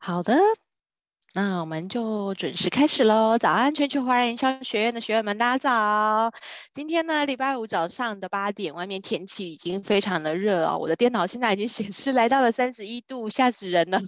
好的。那我们就准时开始喽！早安，全球华人营销学院的学员们，大家早！今天呢，礼拜五早上的八点，外面天气已经非常的热哦。我的电脑现在已经显示来到了三十一度，吓死人了！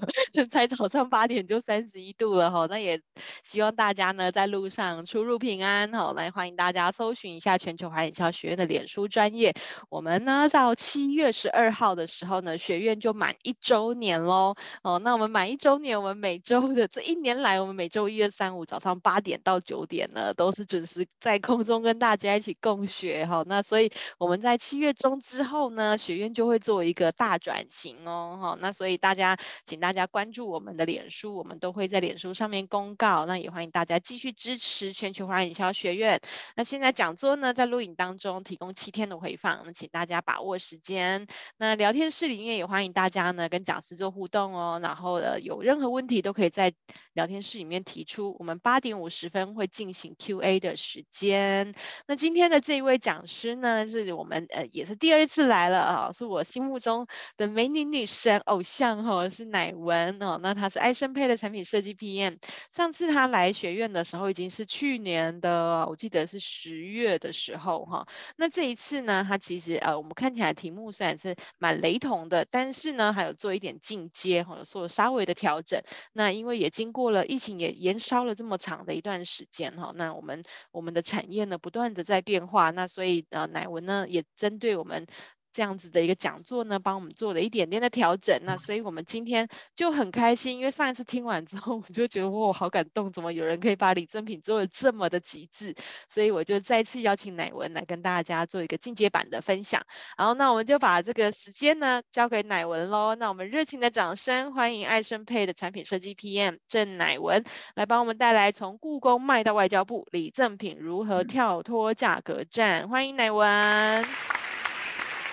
才早上八点就三十一度了哈。那也希望大家呢在路上出入平安哈。来欢迎大家搜寻一下全球华人营销学院的脸书专业。我们呢到七月十二号的时候呢，学院就满一周年喽。哦，那我们满一周年，我们每周的这一。一年来，我们每周一、二、三、五早上八点到九点呢，都是准时在空中跟大家一起共学哈。那所以我们在七月中之后呢，学院就会做一个大转型哦哈。那所以大家，请大家关注我们的脸书，我们都会在脸书上面公告。那也欢迎大家继续支持全球华人营销学院。那现在讲座呢，在录影当中提供七天的回放，那请大家把握时间。那聊天室里面也欢迎大家呢跟讲师做互动哦。然后呃，有任何问题都可以在聊天室里面提出，我们八点五十分会进行 Q&A 的时间。那今天的这一位讲师呢，是我们呃也是第二次来了啊，是我心目中的美女女神偶像哈，是乃文哦。那她是爱胜配的产品设计 PM。上次她来学院的时候已经是去年的，我记得是十月的时候哈。那这一次呢，她其实呃我们看起来题目虽然是蛮雷同的，但是呢还有做一点进阶哈，有做稍微的调整。那因为也经过过了。疫情也延烧了这么长的一段时间哈，那我们我们的产业呢不断的在变化，那所以呃乃文呢也针对我们。这样子的一个讲座呢，帮我们做了一点点的调整。那所以我们今天就很开心，因为上一次听完之后，我就觉得哇，好感动，怎么有人可以把礼赠品做的这么的极致？所以我就再次邀请乃文来跟大家做一个进阶版的分享。然后那我们就把这个时间呢交给乃文喽。那我们热情的掌声欢迎爱生配的产品设计 PM 郑乃文来帮我们带来从故宫卖到外交部，礼赠品如何跳脱价格战？欢迎乃文。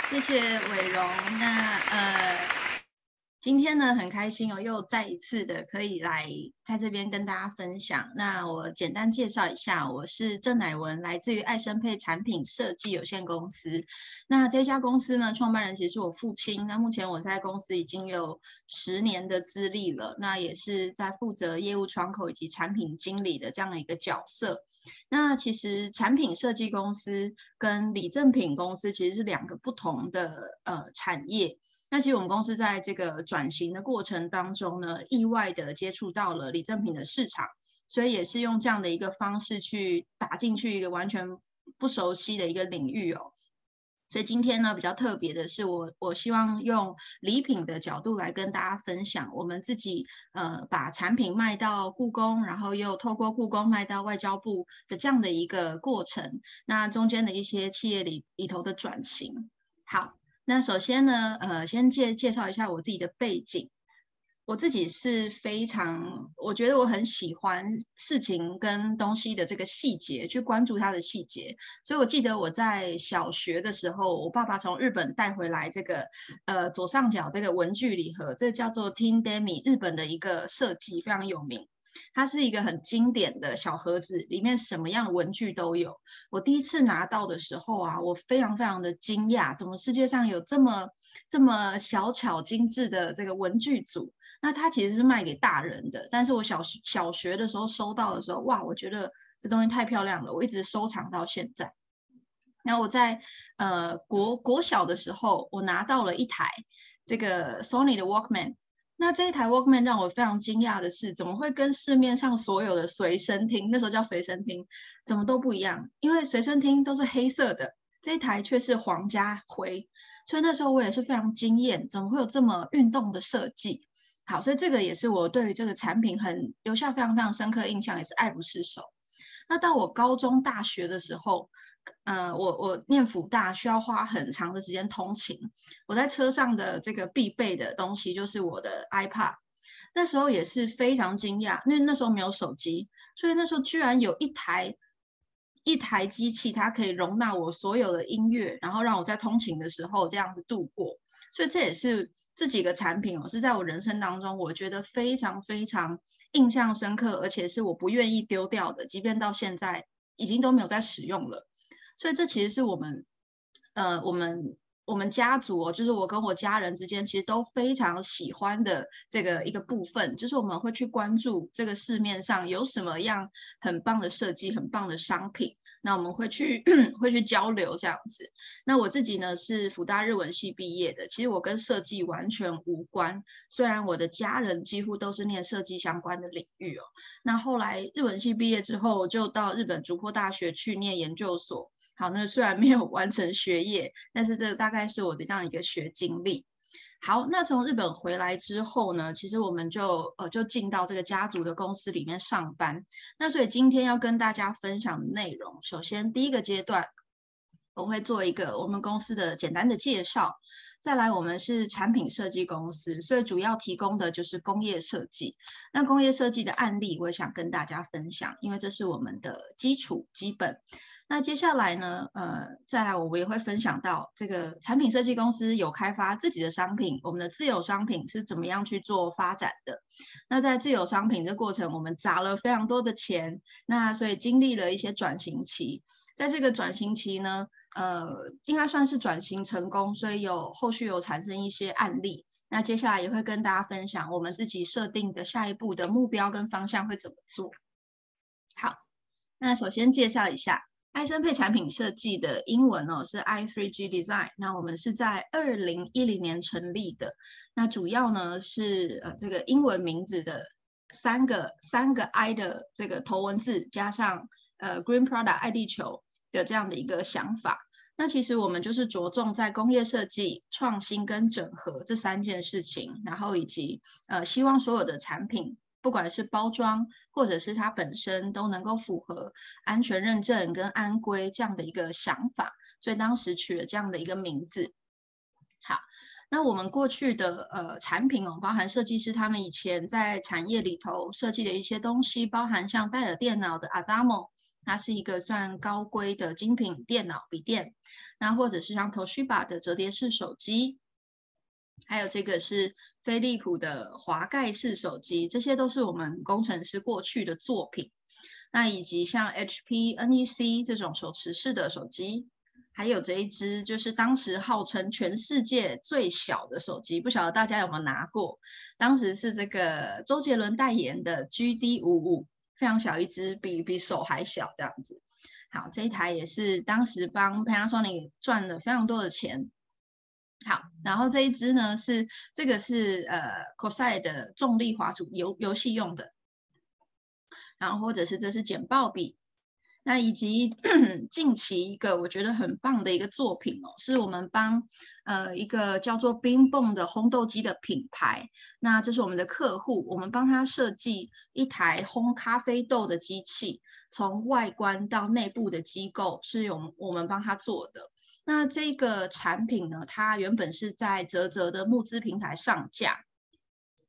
谢谢伟荣。那呃，今天呢很开心哦，又再一次的可以来在这边跟大家分享。那我简单介绍一下，我是郑乃文，来自于爱生配产品设计有限公司。那这家公司呢，创办人其实是我父亲。那目前我在公司已经有十年的资历了，那也是在负责业务窗口以及产品经理的这样的一个角色。那其实产品设计公司跟礼赠品公司其实是两个不同的呃产业。那其实我们公司在这个转型的过程当中呢，意外的接触到了礼赠品的市场，所以也是用这样的一个方式去打进去一个完全不熟悉的一个领域哦。所以今天呢，比较特别的是我，我我希望用礼品的角度来跟大家分享，我们自己呃把产品卖到故宫，然后又透过故宫卖到外交部的这样的一个过程，那中间的一些企业里里头的转型。好，那首先呢，呃，先介介绍一下我自己的背景。我自己是非常，我觉得我很喜欢事情跟东西的这个细节，去关注它的细节。所以我记得我在小学的时候，我爸爸从日本带回来这个，呃，左上角这个文具礼盒，这叫做 Tin Demi，日本的一个设计非常有名。它是一个很经典的小盒子，里面什么样文具都有。我第一次拿到的时候啊，我非常非常的惊讶，怎么世界上有这么这么小巧精致的这个文具组？那它其实是卖给大人的，但是我小学小学的时候收到的时候，哇，我觉得这东西太漂亮了，我一直收藏到现在。然后我在呃国国小的时候，我拿到了一台这个 Sony 的 Walkman。那这一台 Walkman 让我非常惊讶的是，怎么会跟市面上所有的随身听，那时候叫随身听，怎么都不一样？因为随身听都是黑色的，这一台却是皇家灰，所以那时候我也是非常惊艳，怎么会有这么运动的设计？好，所以这个也是我对于这个产品很留下非常非常深刻印象，也是爱不释手。那到我高中、大学的时候，呃，我我念辅大需要花很长的时间通勤，我在车上的这个必备的东西就是我的 iPad。那时候也是非常惊讶，因为那时候没有手机，所以那时候居然有一台一台机器，它可以容纳我所有的音乐，然后让我在通勤的时候这样子度过。所以这也是。这几个产品哦，是在我人生当中，我觉得非常非常印象深刻，而且是我不愿意丢掉的，即便到现在已经都没有在使用了。所以这其实是我们，呃，我们我们家族哦，就是我跟我家人之间，其实都非常喜欢的这个一个部分，就是我们会去关注这个市面上有什么样很棒的设计、很棒的商品。那我们会去 会去交流这样子。那我自己呢是辅大日文系毕业的，其实我跟设计完全无关。虽然我的家人几乎都是念设计相关的领域哦。那后来日文系毕业之后，就到日本竹坡大学去念研究所。好，那虽然没有完成学业，但是这大概是我的这样一个学经历。好，那从日本回来之后呢，其实我们就呃就进到这个家族的公司里面上班。那所以今天要跟大家分享的内容，首先第一个阶段，我会做一个我们公司的简单的介绍。再来，我们是产品设计公司，所以主要提供的就是工业设计。那工业设计的案例，我也想跟大家分享，因为这是我们的基础基本。那接下来呢，呃，再来我们也会分享到这个产品设计公司有开发自己的商品，我们的自有商品是怎么样去做发展的。那在自有商品的过程，我们砸了非常多的钱，那所以经历了一些转型期。在这个转型期呢，呃，应该算是转型成功，所以有后续有产生一些案例。那接下来也会跟大家分享我们自己设定的下一步的目标跟方向会怎么做。好，那首先介绍一下。艾森佩产品设计的英文哦是 i3G Design，那我们是在二零一零年成立的，那主要呢是呃这个英文名字的三个三个 I 的这个头文字加上呃 Green Product 爱地球的这样的一个想法，那其实我们就是着重在工业设计、创新跟整合这三件事情，然后以及呃希望所有的产品。不管是包装或者是它本身都能够符合安全认证跟安规这样的一个想法，所以当时取了这样的一个名字。好，那我们过去的呃产品哦，包含设计师他们以前在产业里头设计的一些东西，包含像戴尔电脑的 Adamo，它是一个算高规的精品电脑笔电，那或者是像 Toshiba 的折叠式手机。还有这个是飞利浦的滑盖式手机，这些都是我们工程师过去的作品。那以及像 HP NEC 这种手持式的手机，还有这一只就是当时号称全世界最小的手机，不晓得大家有没有拿过？当时是这个周杰伦代言的 GD 五五，非常小一只，比比手还小这样子。好，这一台也是当时帮 Panasonic 赚了非常多的钱。好，然后这一支呢是这个是呃 c o s i 的重力滑鼠游游戏用的，然后或者是这是简报笔，那以及 近期一个我觉得很棒的一个作品哦，是我们帮呃一个叫做冰蹦的烘豆机的品牌，那这是我们的客户，我们帮他设计一台烘咖啡豆的机器，从外观到内部的机构是由我们帮他做的。那这个产品呢，它原本是在泽泽的募资平台上架，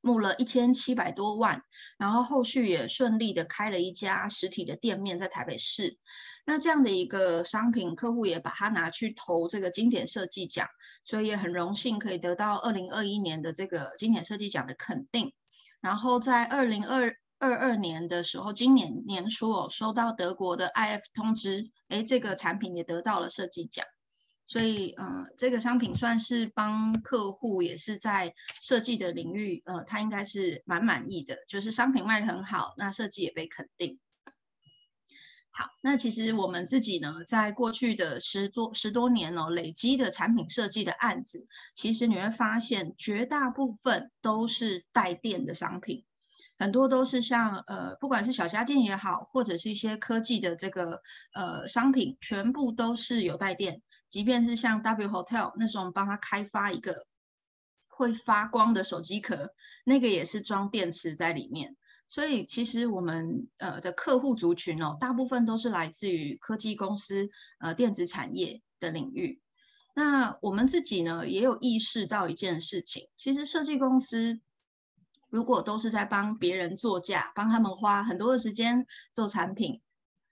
募了一千七百多万，然后后续也顺利的开了一家实体的店面在台北市。那这样的一个商品，客户也把它拿去投这个经典设计奖，所以也很荣幸可以得到二零二一年的这个经典设计奖的肯定。然后在二零二二二年的时候，今年年初哦，收到德国的 IF 通知，诶，这个产品也得到了设计奖。所以，呃，这个商品算是帮客户，也是在设计的领域，呃，他应该是蛮满意的，就是商品卖得很好，那设计也被肯定。好，那其实我们自己呢，在过去的十多十多年哦，累积的产品设计的案子，其实你会发现，绝大部分都是带电的商品，很多都是像呃，不管是小家电也好，或者是一些科技的这个呃商品，全部都是有带电。即便是像 W Hotel 那时候，我们帮他开发一个会发光的手机壳，那个也是装电池在里面。所以其实我们呃的客户族群哦，大部分都是来自于科技公司、呃电子产业的领域。那我们自己呢，也有意识到一件事情，其实设计公司如果都是在帮别人做价，帮他们花很多的时间做产品。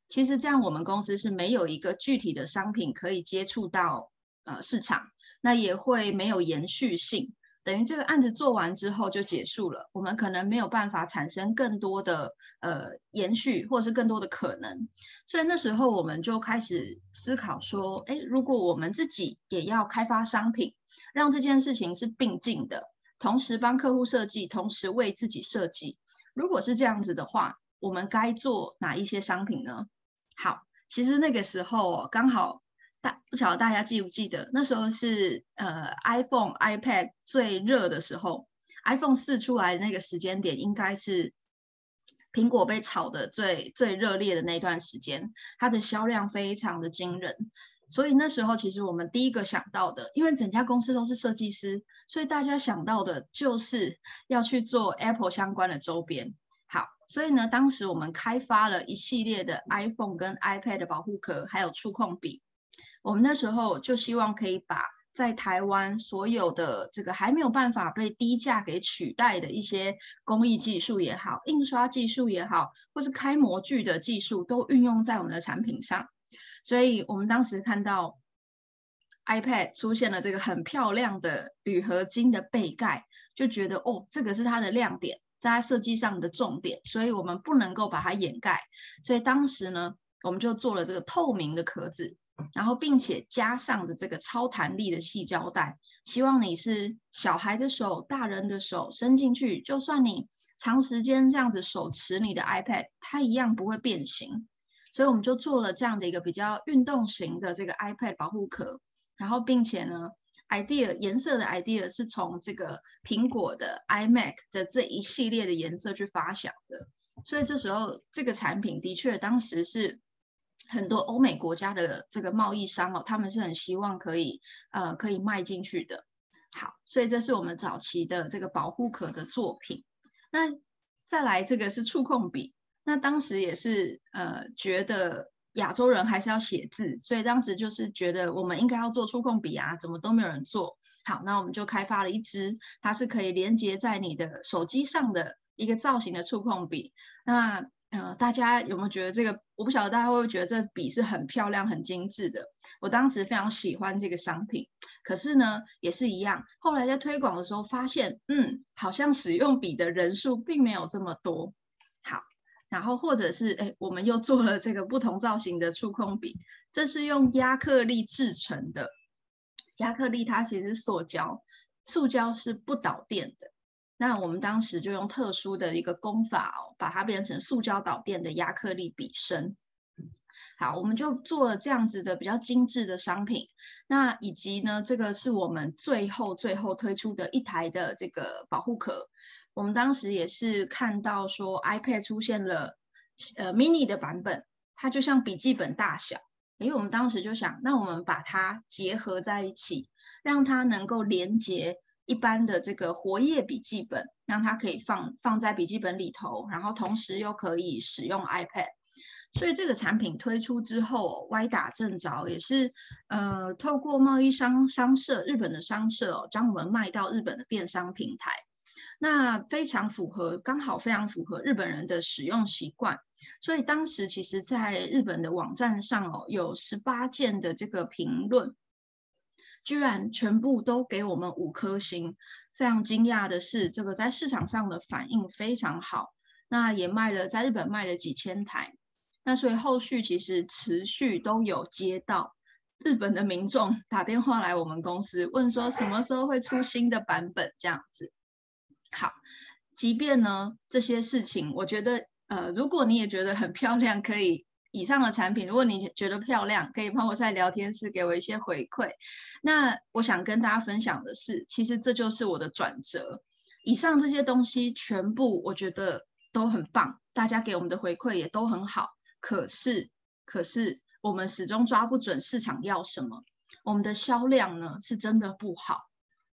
其实这样，我们公司是没有一个具体的商品可以接触到呃市场，那也会没有延续性。等于这个案子做完之后就结束了，我们可能没有办法产生更多的呃延续，或是更多的可能。所以那时候我们就开始思考说，哎，如果我们自己也要开发商品，让这件事情是并进的，同时帮客户设计，同时为自己设计。如果是这样子的话，我们该做哪一些商品呢？好，其实那个时候，刚好大不晓得大家记不记得，那时候是呃 iPhone、iPad 最热的时候，iPhone 四出来的那个时间点，应该是苹果被炒的最最热烈的那段时间，它的销量非常的惊人。所以那时候其实我们第一个想到的，因为整家公司都是设计师，所以大家想到的就是要去做 Apple 相关的周边。好，所以呢，当时我们开发了一系列的 iPhone 跟 iPad 的保护壳，还有触控笔。我们那时候就希望可以把在台湾所有的这个还没有办法被低价给取代的一些工艺技术也好，印刷技术也好，或是开模具的技术，都运用在我们的产品上。所以我们当时看到 iPad 出现了这个很漂亮的铝合金的背盖，就觉得哦，这个是它的亮点。在设计上的重点，所以我们不能够把它掩盖。所以当时呢，我们就做了这个透明的壳子，然后并且加上的这个超弹力的细胶带，希望你是小孩的手、大人的手伸进去，就算你长时间这样子手持你的 iPad，它一样不会变形。所以我们就做了这样的一个比较运动型的这个 iPad 保护壳，然后并且呢。Idea 颜色的 idea 是从这个苹果的 iMac 的这一系列的颜色去发想的，所以这时候这个产品的确当时是很多欧美国家的这个贸易商哦，他们是很希望可以呃可以卖进去的。好，所以这是我们早期的这个保护壳的作品。那再来这个是触控笔，那当时也是呃觉得。亚洲人还是要写字，所以当时就是觉得我们应该要做触控笔啊，怎么都没有人做。好，那我们就开发了一支，它是可以连接在你的手机上的一个造型的触控笔。那呃，大家有没有觉得这个？我不晓得大家会不会觉得这笔是很漂亮、很精致的。我当时非常喜欢这个商品，可是呢，也是一样。后来在推广的时候发现，嗯，好像使用笔的人数并没有这么多。然后或者是哎，我们又做了这个不同造型的触控笔，这是用亚克力制成的。亚克力它其实塑胶，塑胶是不导电的。那我们当时就用特殊的一个工法哦，把它变成塑胶导电的亚克力笔身。好，我们就做了这样子的比较精致的商品。那以及呢，这个是我们最后最后推出的一台的这个保护壳。我们当时也是看到说，iPad 出现了呃 mini 的版本，它就像笔记本大小。诶，我们当时就想，那我们把它结合在一起，让它能够连接一般的这个活页笔记本，让它可以放放在笔记本里头，然后同时又可以使用 iPad。所以这个产品推出之后，歪打正着，也是呃透过贸易商商社，日本的商社哦，将我们卖到日本的电商平台。那非常符合，刚好非常符合日本人的使用习惯，所以当时其实在日本的网站上哦，有十八件的这个评论，居然全部都给我们五颗星。非常惊讶的是，这个在市场上的反应非常好，那也卖了，在日本卖了几千台。那所以后续其实持续都有接到日本的民众打电话来我们公司，问说什么时候会出新的版本这样子。好，即便呢这些事情，我觉得呃，如果你也觉得很漂亮，可以以上的产品，如果你觉得漂亮，可以帮我在聊天室给我一些回馈。那我想跟大家分享的是，其实这就是我的转折。以上这些东西全部我觉得都很棒，大家给我们的回馈也都很好。可是，可是我们始终抓不准市场要什么，我们的销量呢是真的不好。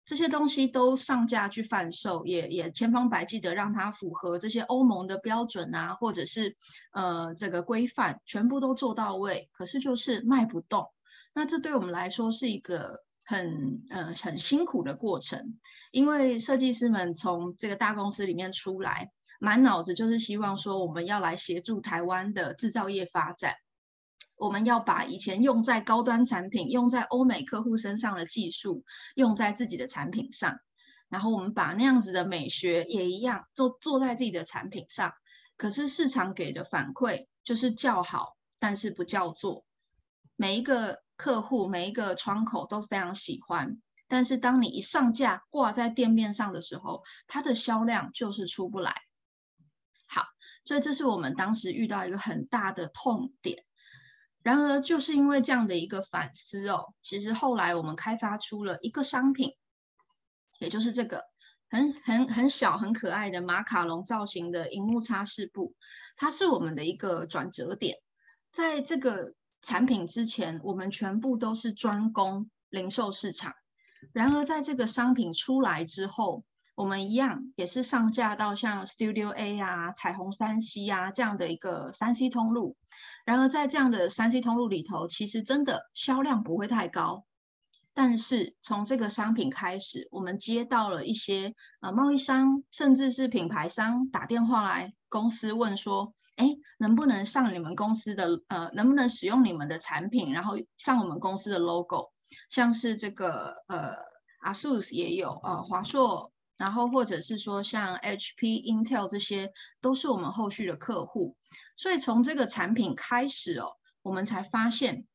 这些东西都上架去贩售，也也千方百计的让它符合这些欧盟的标准啊，或者是呃这个规范，全部都做到位，可是就是卖不动。那这对我们来说是一个很呃很辛苦的过程，因为设计师们从这个大公司里面出来，满脑子就是希望说我们要来协助台湾的制造业发展。我们要把以前用在高端产品、用在欧美客户身上的技术，用在自己的产品上。然后我们把那样子的美学也一样做做在自己的产品上，可是市场给的反馈就是叫好，但是不叫座。每一个客户每一个窗口都非常喜欢，但是当你一上架挂在店面上的时候，它的销量就是出不来。好，所以这是我们当时遇到一个很大的痛点。然而，就是因为这样的一个反思哦，其实后来我们开发出了一个商品，也就是这个很很很小很可爱的马卡龙造型的荧幕擦拭布，它是我们的一个转折点。在这个产品之前，我们全部都是专攻零售市场。然而，在这个商品出来之后，我们一样也是上架到像 Studio A 啊、彩虹三 C 啊这样的一个三 C 通路。然而，在这样的三 C 通路里头，其实真的销量不会太高。但是从这个商品开始，我们接到了一些呃贸易商，甚至是品牌商打电话来公司问说：“哎，能不能上你们公司的呃，能不能使用你们的产品，然后上我们公司的 logo？像是这个呃，ASUS 也有，呃，华硕。”然后，或者是说像 HP、Intel 这些，都是我们后续的客户。所以从这个产品开始哦，我们才发现，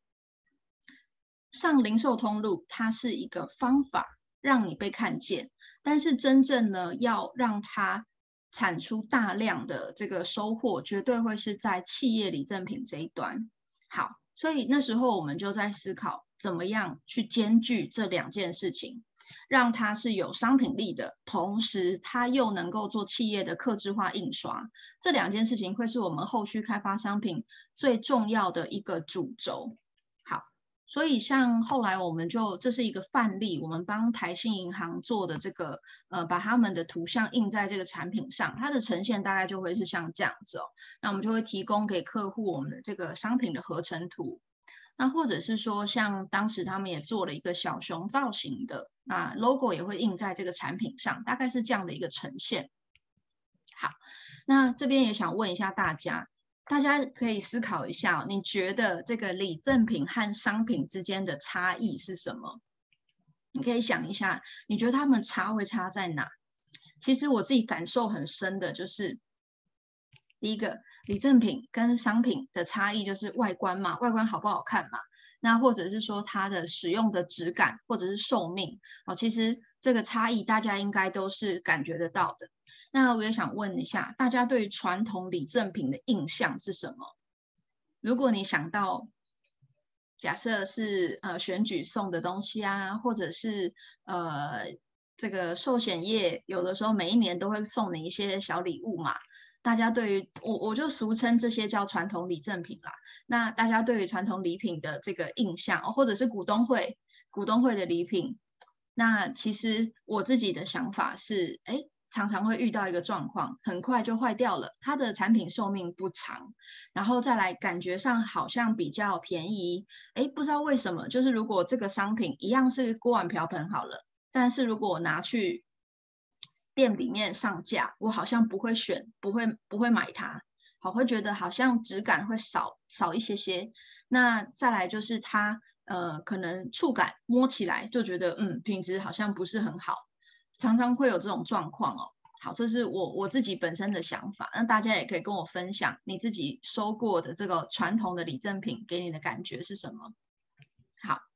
上零售通路它是一个方法，让你被看见。但是真正呢，要让它产出大量的这个收获，绝对会是在企业礼赠品这一端。好，所以那时候我们就在思考，怎么样去兼具这两件事情。让它是有商品力的，同时它又能够做企业的客制化印刷，这两件事情会是我们后续开发商品最重要的一个主轴。好，所以像后来我们就这是一个范例，我们帮台新银行做的这个，呃，把他们的图像印在这个产品上，它的呈现大概就会是像这样子哦。那我们就会提供给客户我们的这个商品的合成图。那或者是说，像当时他们也做了一个小熊造型的，啊，logo 也会印在这个产品上，大概是这样的一个呈现。好，那这边也想问一下大家，大家可以思考一下，你觉得这个礼赠品和商品之间的差异是什么？你可以想一下，你觉得他们差会差在哪？其实我自己感受很深的就是，第一个。礼赠品跟商品的差异就是外观嘛，外观好不好看嘛？那或者是说它的使用的质感，或者是寿命哦，其实这个差异大家应该都是感觉得到的。那我也想问一下，大家对于传统礼赠品的印象是什么？如果你想到，假设是呃选举送的东西啊，或者是呃这个寿险业有的时候每一年都会送你一些小礼物嘛。大家对于我，我就俗称这些叫传统礼赠品啦。那大家对于传统礼品的这个印象，或者是股东会、股东会的礼品，那其实我自己的想法是，哎，常常会遇到一个状况，很快就坏掉了，它的产品寿命不长，然后再来感觉上好像比较便宜，哎，不知道为什么，就是如果这个商品一样是锅碗瓢盆好了，但是如果我拿去店里面上架，我好像不会选，不会不会买它，好，会觉得好像质感会少少一些些。那再来就是它，呃，可能触感摸起来就觉得，嗯，品质好像不是很好，常常会有这种状况哦。好，这是我我自己本身的想法，那大家也可以跟我分享你自己收过的这个传统的礼赠品给你的感觉是什么？好。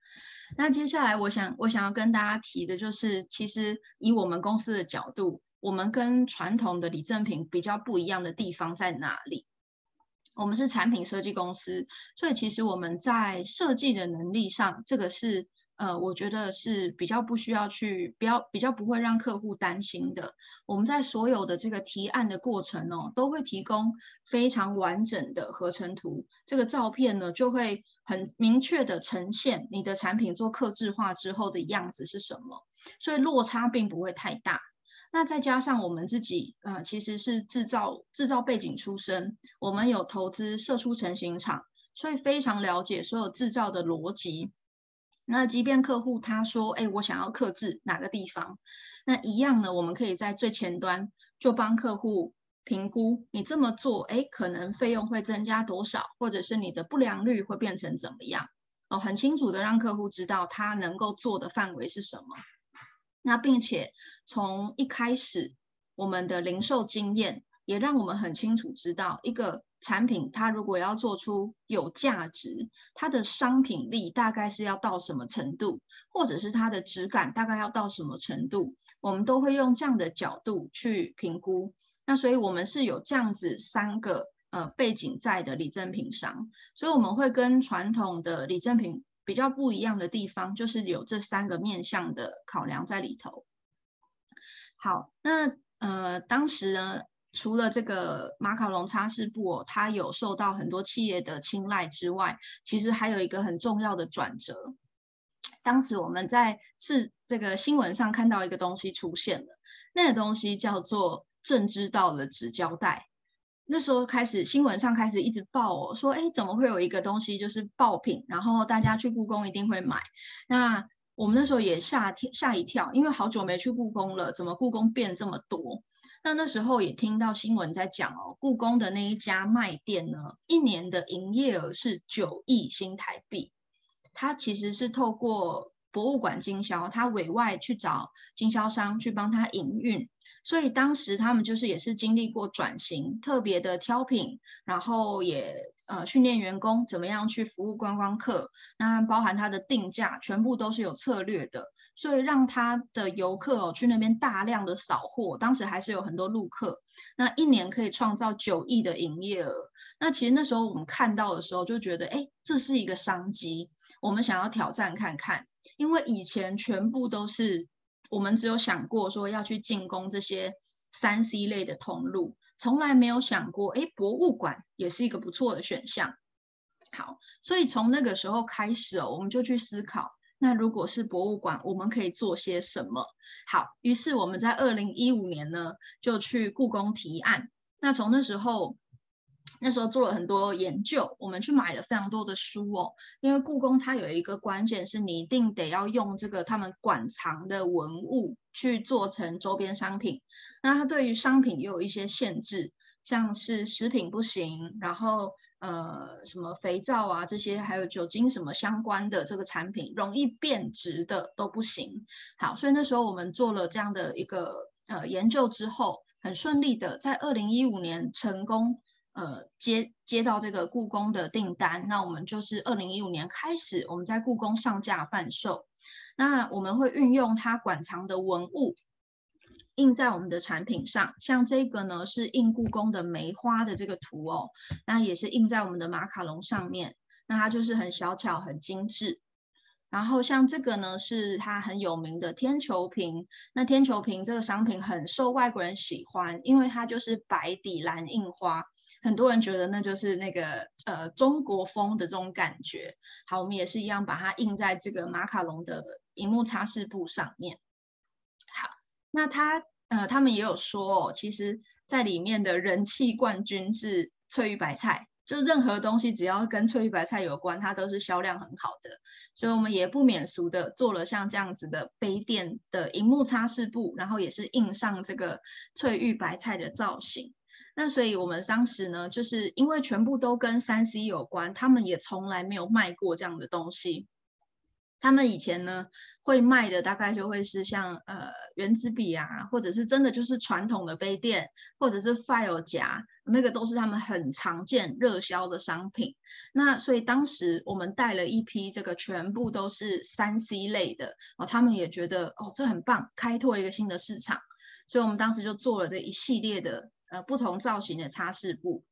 那接下来，我想我想要跟大家提的就是，其实以我们公司的角度，我们跟传统的礼赠品比较不一样的地方在哪里？我们是产品设计公司，所以其实我们在设计的能力上，这个是呃，我觉得是比较不需要去，比较比较不会让客户担心的。我们在所有的这个提案的过程哦，都会提供非常完整的合成图，这个照片呢就会。很明确的呈现你的产品做客制化之后的样子是什么，所以落差并不会太大。那再加上我们自己，呃，其实是制造制造背景出身，我们有投资射出成型厂，所以非常了解所有制造的逻辑。那即便客户他说，哎，我想要客制哪个地方，那一样呢，我们可以在最前端就帮客户。评估你这么做，哎，可能费用会增加多少，或者是你的不良率会变成怎么样？哦，很清楚的让客户知道他能够做的范围是什么。那并且从一开始，我们的零售经验也让我们很清楚知道，一个产品它如果要做出有价值，它的商品力大概是要到什么程度，或者是它的质感大概要到什么程度，我们都会用这样的角度去评估。那所以我们是有这样子三个呃背景在的礼赠品商，所以我们会跟传统的礼赠品。比较不一样的地方，就是有这三个面向的考量在里头。好，那呃，当时呢，除了这个马卡龙擦拭布哦，它有受到很多企业的青睐之外，其实还有一个很重要的转折。当时我们在是这个新闻上看到一个东西出现了，那个东西叫做正知道的纸胶带。那时候开始，新闻上开始一直报哦，说哎，怎么会有一个东西就是爆品，然后大家去故宫一定会买。那我们那时候也吓吓一跳，因为好久没去故宫了，怎么故宫变这么多？那那时候也听到新闻在讲哦，故宫的那一家卖店呢，一年的营业额是九亿新台币，它其实是透过。博物馆经销，他委外去找经销商去帮他营运，所以当时他们就是也是经历过转型，特别的挑品，然后也呃训练员工怎么样去服务观光客，那包含他的定价全部都是有策略的，所以让他的游客哦去那边大量的扫货，当时还是有很多路客，那一年可以创造九亿的营业额，那其实那时候我们看到的时候就觉得，哎，这是一个商机，我们想要挑战看看。因为以前全部都是我们只有想过说要去进攻这些三 C 类的通路，从来没有想过，哎，博物馆也是一个不错的选项。好，所以从那个时候开始哦，我们就去思考，那如果是博物馆，我们可以做些什么？好，于是我们在二零一五年呢，就去故宫提案。那从那时候。那时候做了很多研究，我们去买了非常多的书哦。因为故宫它有一个关键是你一定得要用这个他们馆藏的文物去做成周边商品。那它对于商品也有一些限制，像是食品不行，然后呃什么肥皂啊这些，还有酒精什么相关的这个产品容易变质的都不行。好，所以那时候我们做了这样的一个呃研究之后，很顺利的在二零一五年成功。呃，接接到这个故宫的订单，那我们就是二零一五年开始，我们在故宫上架贩售。那我们会运用它馆藏的文物，印在我们的产品上。像这个呢，是印故宫的梅花的这个图哦，那也是印在我们的马卡龙上面。那它就是很小巧、很精致。然后像这个呢，是它很有名的天球瓶。那天球瓶这个商品很受外国人喜欢，因为它就是白底蓝印花。很多人觉得那就是那个呃中国风的这种感觉。好，我们也是一样把它印在这个马卡龙的荧幕擦拭布上面。好，那他呃他们也有说哦，其实在里面的人气冠军是翠玉白菜，就任何东西只要跟翠玉白菜有关，它都是销量很好的。所以我们也不免俗的做了像这样子的杯垫的银幕擦拭布，然后也是印上这个翠玉白菜的造型。那所以，我们当时呢，就是因为全部都跟三 C 有关，他们也从来没有卖过这样的东西。他们以前呢，会卖的大概就会是像呃原子笔啊，或者是真的就是传统的杯垫，或者是 file 夹，那个都是他们很常见热销的商品。那所以当时我们带了一批这个全部都是三 C 类的哦，他们也觉得哦这很棒，开拓一个新的市场。所以我们当时就做了这一系列的。呃，不同造型的擦拭布，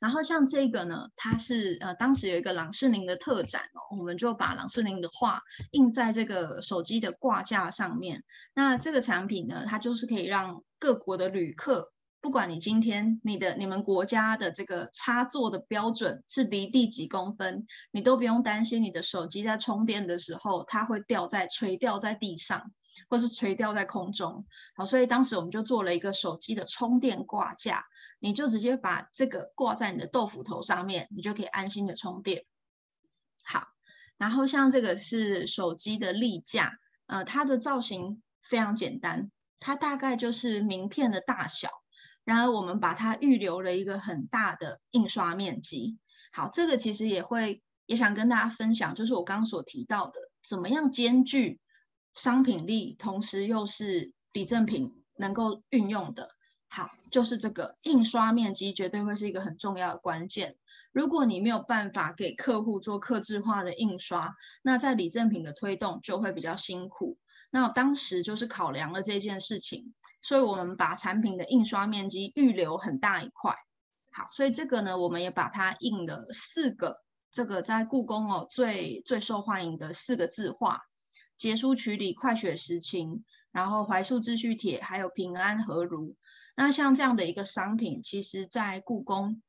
然后像这个呢，它是呃，当时有一个郎世宁的特展哦，我们就把郎世宁的画印在这个手机的挂架上面。那这个产品呢，它就是可以让各国的旅客，不管你今天你的你们国家的这个插座的标准是离地几公分，你都不用担心你的手机在充电的时候，它会掉在垂掉在地上。或是垂吊在空中，好，所以当时我们就做了一个手机的充电挂架，你就直接把这个挂在你的豆腐头上面，你就可以安心的充电。好，然后像这个是手机的立架，呃，它的造型非常简单，它大概就是名片的大小，然而我们把它预留了一个很大的印刷面积。好，这个其实也会也想跟大家分享，就是我刚刚所提到的，怎么样兼具。商品力，同时又是礼赠品能够运用的。好，就是这个印刷面积绝对会是一个很重要的关键。如果你没有办法给客户做客制化的印刷，那在礼赠品的推动就会比较辛苦。那当时就是考量了这件事情，所以我们把产品的印刷面积预留很大一块。好，所以这个呢，我们也把它印了四个，这个在故宫哦最最受欢迎的四个字画：结书曲礼、快雪时晴，然后怀素秩序帖，还有平安和如。那像这样的一个商品，其实在故宫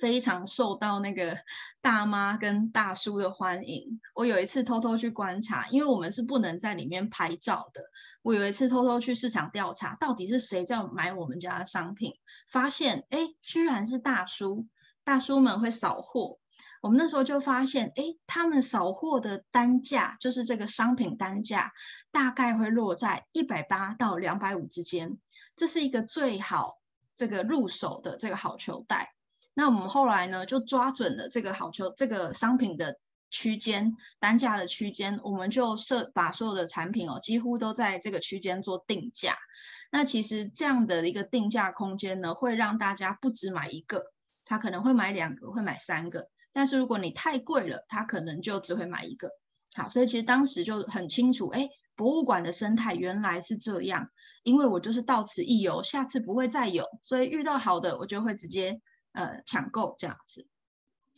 非常受到那个大妈跟大叔的欢迎。我有一次偷偷去观察，因为我们是不能在里面拍照的。我有一次偷偷去市场调查，到底是谁在买我们家的商品，发现哎，居然是大叔。大叔们会扫货。我们那时候就发现，哎，他们扫货的单价，就是这个商品单价，大概会落在一百八到两百五之间。这是一个最好这个入手的这个好球袋。那我们后来呢，就抓准了这个好球这个商品的区间，单价的区间，我们就设把所有的产品哦，几乎都在这个区间做定价。那其实这样的一个定价空间呢，会让大家不只买一个，他可能会买两个，会买三个。但是如果你太贵了，他可能就只会买一个。好，所以其实当时就很清楚，哎，博物馆的生态原来是这样。因为我就是到此一游，下次不会再有，所以遇到好的我就会直接呃抢购这样子。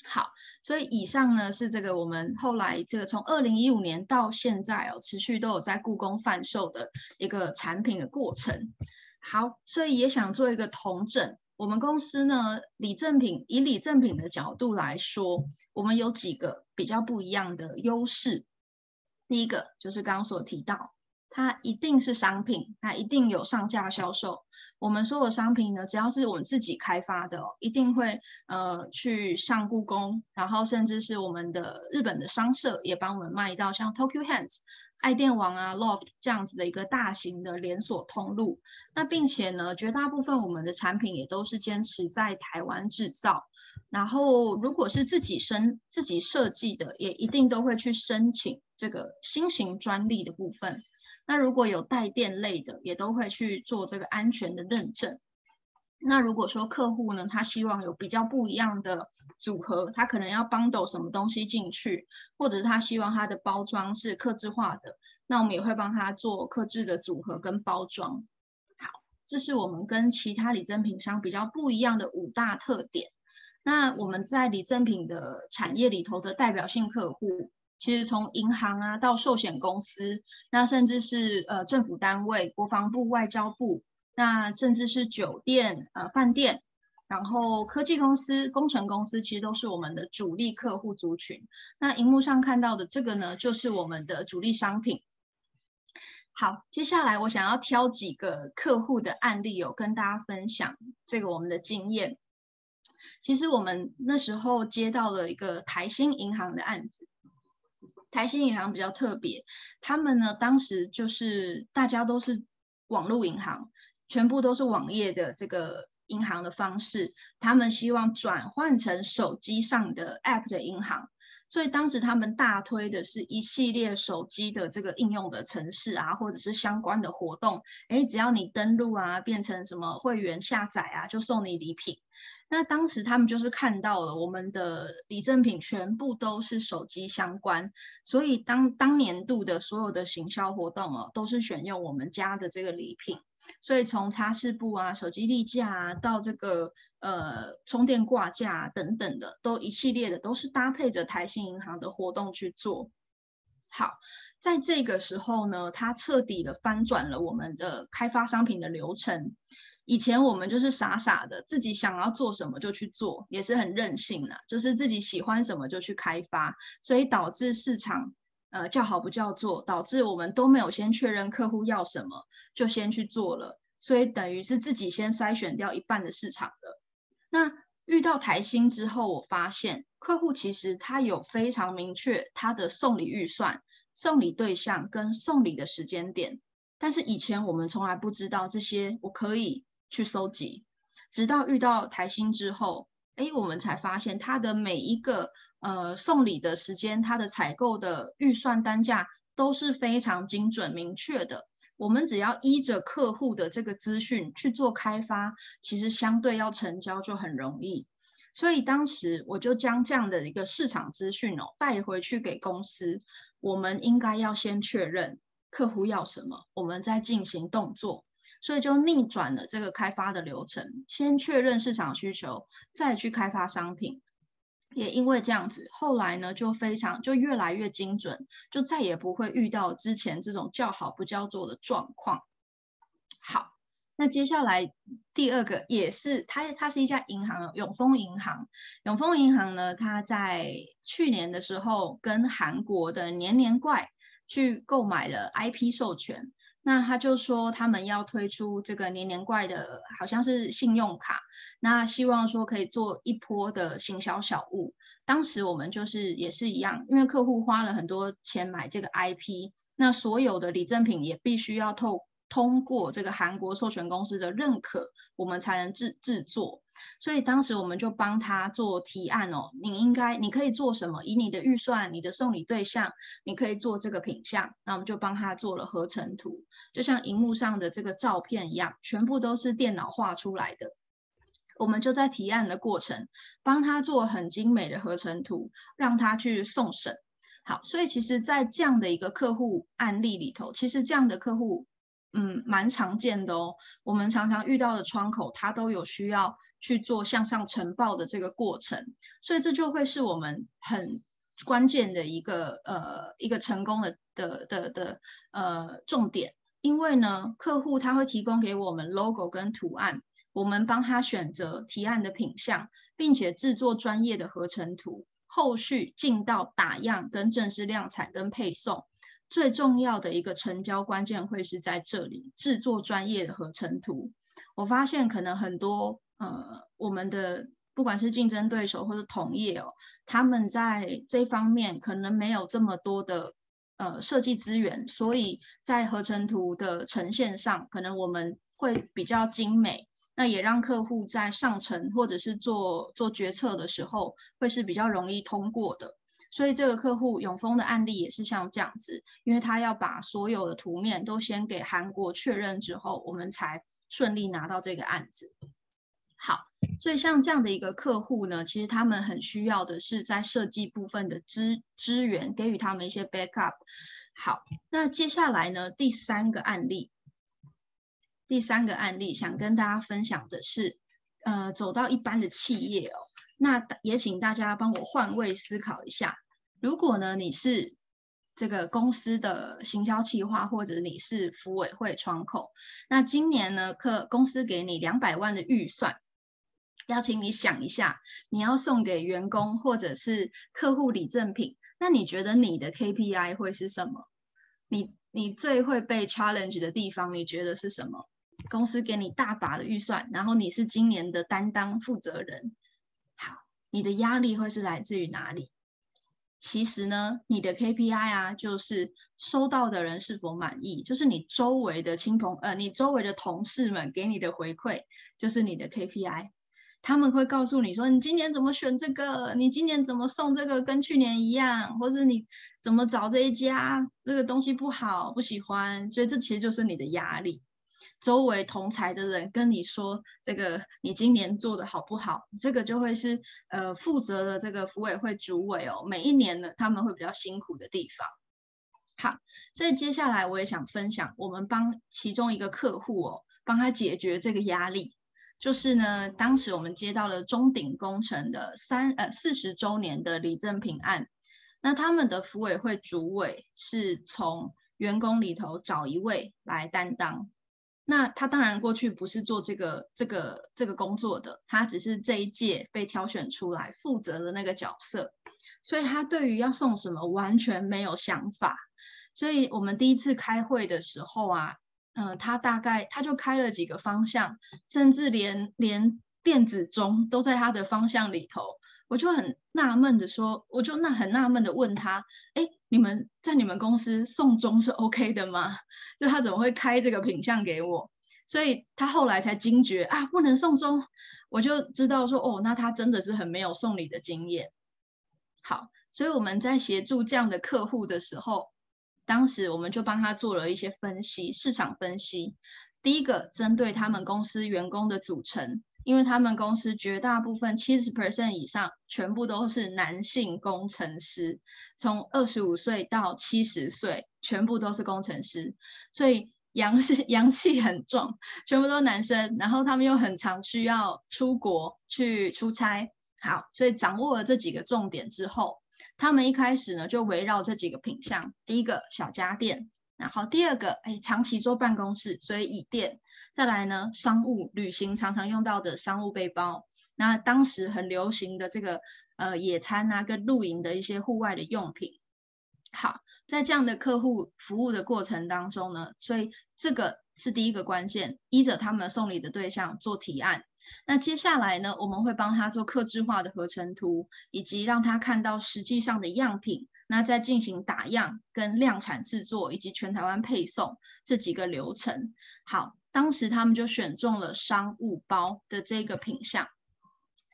好，所以以上呢是这个我们后来这个从二零一五年到现在哦，持续都有在故宫贩售的一个产品的过程。好，所以也想做一个统整。我们公司呢，礼赠品以礼赠品的角度来说，我们有几个比较不一样的优势。第一个就是刚刚所提到，它一定是商品，它一定有上架销售。我们所有商品呢，只要是我们自己开发的，一定会呃去上故宫，然后甚至是我们的日本的商社也帮我们卖到像 Tokyo Hands。爱电王啊，LOFT 这样子的一个大型的连锁通路，那并且呢，绝大部分我们的产品也都是坚持在台湾制造。然后，如果是自己生自己设计的，也一定都会去申请这个新型专利的部分。那如果有带电类的，也都会去做这个安全的认证。那如果说客户呢，他希望有比较不一样的组合，他可能要帮抖什么东西进去，或者他希望他的包装是客制化的，那我们也会帮他做客制的组合跟包装。好，这是我们跟其他礼赠品商比较不一样的五大特点。那我们在礼赠品的产业里头的代表性客户，其实从银行啊到寿险公司，那甚至是呃政府单位、国防部、外交部。那甚至是酒店、呃饭店，然后科技公司、工程公司，其实都是我们的主力客户族群。那荧幕上看到的这个呢，就是我们的主力商品。好，接下来我想要挑几个客户的案例，有跟大家分享这个我们的经验。其实我们那时候接到了一个台新银行的案子，台新银行比较特别，他们呢当时就是大家都是网络银行。全部都是网页的这个银行的方式，他们希望转换成手机上的 App 的银行，所以当时他们大推的是一系列手机的这个应用的程式啊，或者是相关的活动，诶，只要你登录啊，变成什么会员下载啊，就送你礼品。那当时他们就是看到了我们的礼赠品全部都是手机相关，所以当当年度的所有的行销活动哦，都是选用我们家的这个礼品。所以从擦拭布啊、手机立架啊，到这个呃充电挂架等等的，都一系列的都是搭配着台新银行的活动去做。好，在这个时候呢，它彻底的翻转了我们的开发商品的流程。以前我们就是傻傻的，自己想要做什么就去做，也是很任性啦，就是自己喜欢什么就去开发，所以导致市场呃叫好不叫座，导致我们都没有先确认客户要什么，就先去做了，所以等于是自己先筛选掉一半的市场了。那遇到台新之后，我发现客户其实他有非常明确他的送礼预算、送礼对象跟送礼的时间点，但是以前我们从来不知道这些，我可以。去收集，直到遇到台新之后，哎，我们才发现它的每一个呃送礼的时间，它的采购的预算单价都是非常精准明确的。我们只要依着客户的这个资讯去做开发，其实相对要成交就很容易。所以当时我就将这样的一个市场资讯哦带回去给公司，我们应该要先确认客户要什么，我们再进行动作。所以就逆转了这个开发的流程，先确认市场需求，再去开发商品。也因为这样子，后来呢就非常就越来越精准，就再也不会遇到之前这种叫好不叫座的状况。好，那接下来第二个也是它，它是一家银行，永丰银行。永丰银行呢，它在去年的时候跟韩国的年年怪去购买了 IP 授权。那他就说他们要推出这个年年怪的，好像是信用卡，那希望说可以做一波的行销小物。当时我们就是也是一样，因为客户花了很多钱买这个 IP，那所有的礼赠品也必须要透。通过这个韩国授权公司的认可，我们才能制制作。所以当时我们就帮他做提案哦，你应该你可以做什么？以你的预算、你的送礼对象，你可以做这个品相。那我们就帮他做了合成图，就像荧幕上的这个照片一样，全部都是电脑画出来的。我们就在提案的过程，帮他做很精美的合成图，让他去送审。好，所以其实，在这样的一个客户案例里头，其实这样的客户。嗯，蛮常见的哦。我们常常遇到的窗口，它都有需要去做向上呈报的这个过程，所以这就会是我们很关键的一个呃一个成功的的的的呃重点。因为呢，客户他会提供给我们 logo 跟图案，我们帮他选择提案的品项，并且制作专业的合成图，后续进到打样跟正式量产跟配送。最重要的一个成交关键会是在这里，制作专业的合成图。我发现可能很多呃，我们的不管是竞争对手或者同业哦，他们在这方面可能没有这么多的呃设计资源，所以在合成图的呈现上，可能我们会比较精美，那也让客户在上层或者是做做决策的时候，会是比较容易通过的。所以这个客户永丰的案例也是像这样子，因为他要把所有的图面都先给韩国确认之后，我们才顺利拿到这个案子。好，所以像这样的一个客户呢，其实他们很需要的是在设计部分的资资源，给予他们一些 backup。好，那接下来呢，第三个案例，第三个案例想跟大家分享的是，呃，走到一般的企业哦。那也请大家帮我换位思考一下，如果呢，你是这个公司的行销企划，或者你是福委会窗口，那今年呢，客公司给你两百万的预算，邀请你想一下，你要送给员工或者是客户礼赠品，那你觉得你的 KPI 会是什么？你你最会被 challenge 的地方，你觉得是什么？公司给你大把的预算，然后你是今年的担当负责人。你的压力会是来自于哪里？其实呢，你的 KPI 啊，就是收到的人是否满意，就是你周围的亲朋呃，你周围的同事们给你的回馈，就是你的 KPI。他们会告诉你说，你今年怎么选这个？你今年怎么送这个？跟去年一样，或是你怎么找这一家？这个东西不好，不喜欢。所以这其实就是你的压力。周围同才的人跟你说，这个你今年做的好不好？这个就会是呃负责的这个福委会主委哦，每一年呢他们会比较辛苦的地方。好，所以接下来我也想分享，我们帮其中一个客户哦，帮他解决这个压力，就是呢，当时我们接到了中鼎工程的三呃四十周年的李正平案，那他们的福委会主委是从员工里头找一位来担当。那他当然过去不是做这个这个这个工作的，他只是这一届被挑选出来负责的那个角色，所以他对于要送什么完全没有想法。所以我们第一次开会的时候啊，嗯、他大概他就开了几个方向，甚至连连电子钟都在他的方向里头。我就很纳闷的说，我就那很纳闷的问他，哎，你们在你们公司送钟是 OK 的吗？就他怎么会开这个品相给我？所以他后来才惊觉啊，不能送钟，我就知道说，哦，那他真的是很没有送礼的经验。好，所以我们在协助这样的客户的时候，当时我们就帮他做了一些分析，市场分析。第一个针对他们公司员工的组成，因为他们公司绝大部分七十 percent 以上全部都是男性工程师，从二十五岁到七十岁全部都是工程师，所以阳是 阳气很重，全部都是男生，然后他们又很常需要出国去出差，好，所以掌握了这几个重点之后，他们一开始呢就围绕这几个品项，第一个小家电。然后第二个，哎，长期坐办公室，所以椅垫。再来呢，商务旅行常常用到的商务背包。那当时很流行的这个，呃，野餐啊，跟露营的一些户外的用品。好，在这样的客户服务的过程当中呢，所以这个是第一个关键，依着他们送礼的对象做提案。那接下来呢，我们会帮他做客制化的合成图，以及让他看到实际上的样品。那再进行打样、跟量产制作以及全台湾配送这几个流程。好，当时他们就选中了商务包的这个品项。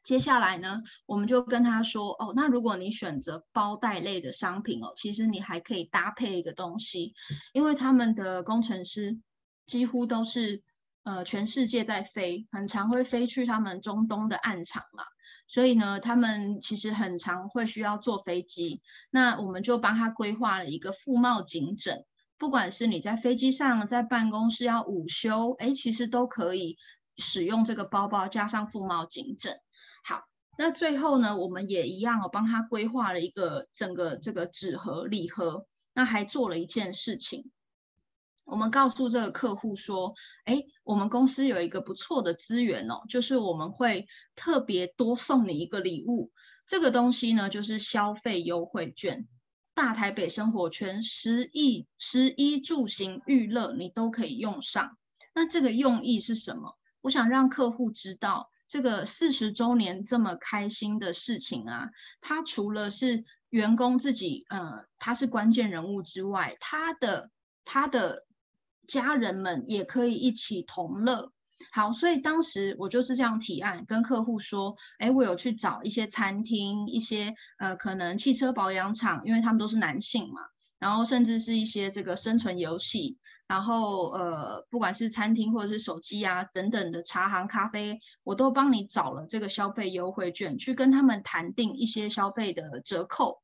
接下来呢，我们就跟他说：哦，那如果你选择包袋类的商品哦，其实你还可以搭配一个东西，因为他们的工程师几乎都是呃全世界在飞，很常会飞去他们中东的案场嘛。所以呢，他们其实很常会需要坐飞机，那我们就帮他规划了一个副帽颈枕，不管是你在飞机上、在办公室要午休，哎，其实都可以使用这个包包加上副帽颈枕。好，那最后呢，我们也一样哦，帮他规划了一个整个这个纸盒礼盒，那还做了一件事情。我们告诉这个客户说，哎，我们公司有一个不错的资源哦，就是我们会特别多送你一个礼物。这个东西呢，就是消费优惠券，大台北生活圈食衣食衣住行娱乐你都可以用上。那这个用意是什么？我想让客户知道，这个四十周年这么开心的事情啊，它除了是员工自己，呃，他是关键人物之外，他的他的。家人们也可以一起同乐。好，所以当时我就是这样提案，跟客户说，哎，我有去找一些餐厅，一些呃，可能汽车保养厂，因为他们都是男性嘛，然后甚至是一些这个生存游戏，然后呃，不管是餐厅或者是手机啊等等的茶行咖啡，我都帮你找了这个消费优惠券，去跟他们谈定一些消费的折扣。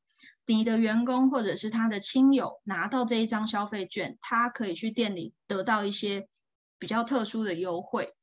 你的员工或者是他的亲友拿到这一张消费券，他可以去店里得到一些比较特殊的优惠，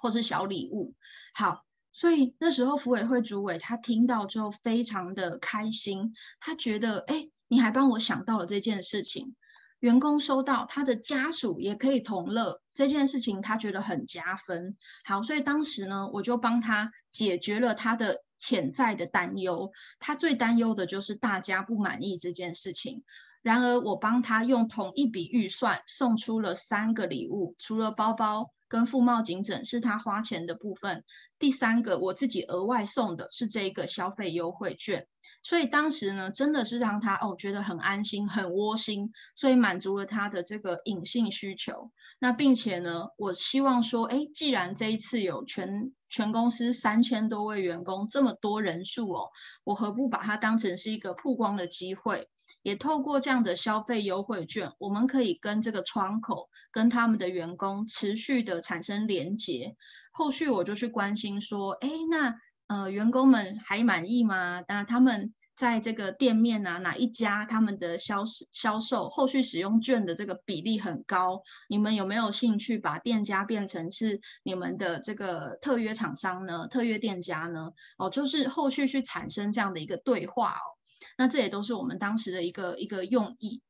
或是小礼物。好，所以那时候福委会主委他听到之后非常的开心，他觉得，哎，你还帮我想到了这件事情，员工收到，他的家属也可以同乐，这件事情他觉得很加分。好，所以当时呢，我就帮他解决了他的。潜在的担忧，他最担忧的就是大家不满意这件事情。然而，我帮他用同一笔预算送出了三个礼物，除了包包跟副帽颈枕是他花钱的部分，第三个我自己额外送的是这个消费优惠券。所以当时呢，真的是让他哦觉得很安心、很窝心，所以满足了他的这个隐性需求。那并且呢，我希望说，哎，既然这一次有全全公司三千多位员工这么多人数哦，我何不把它当成是一个曝光的机会？也透过这样的消费优惠券，我们可以跟这个窗口、跟他们的员工持续的产生连结。后续我就去关心说，哎，那。呃，员工们还满意吗？那，他们在这个店面啊，哪一家他们的销销售后续使用券的这个比例很高？你们有没有兴趣把店家变成是你们的这个特约厂商呢？特约店家呢？哦，就是后续去产生这样的一个对话哦。那这也都是我们当时的一个一个用意。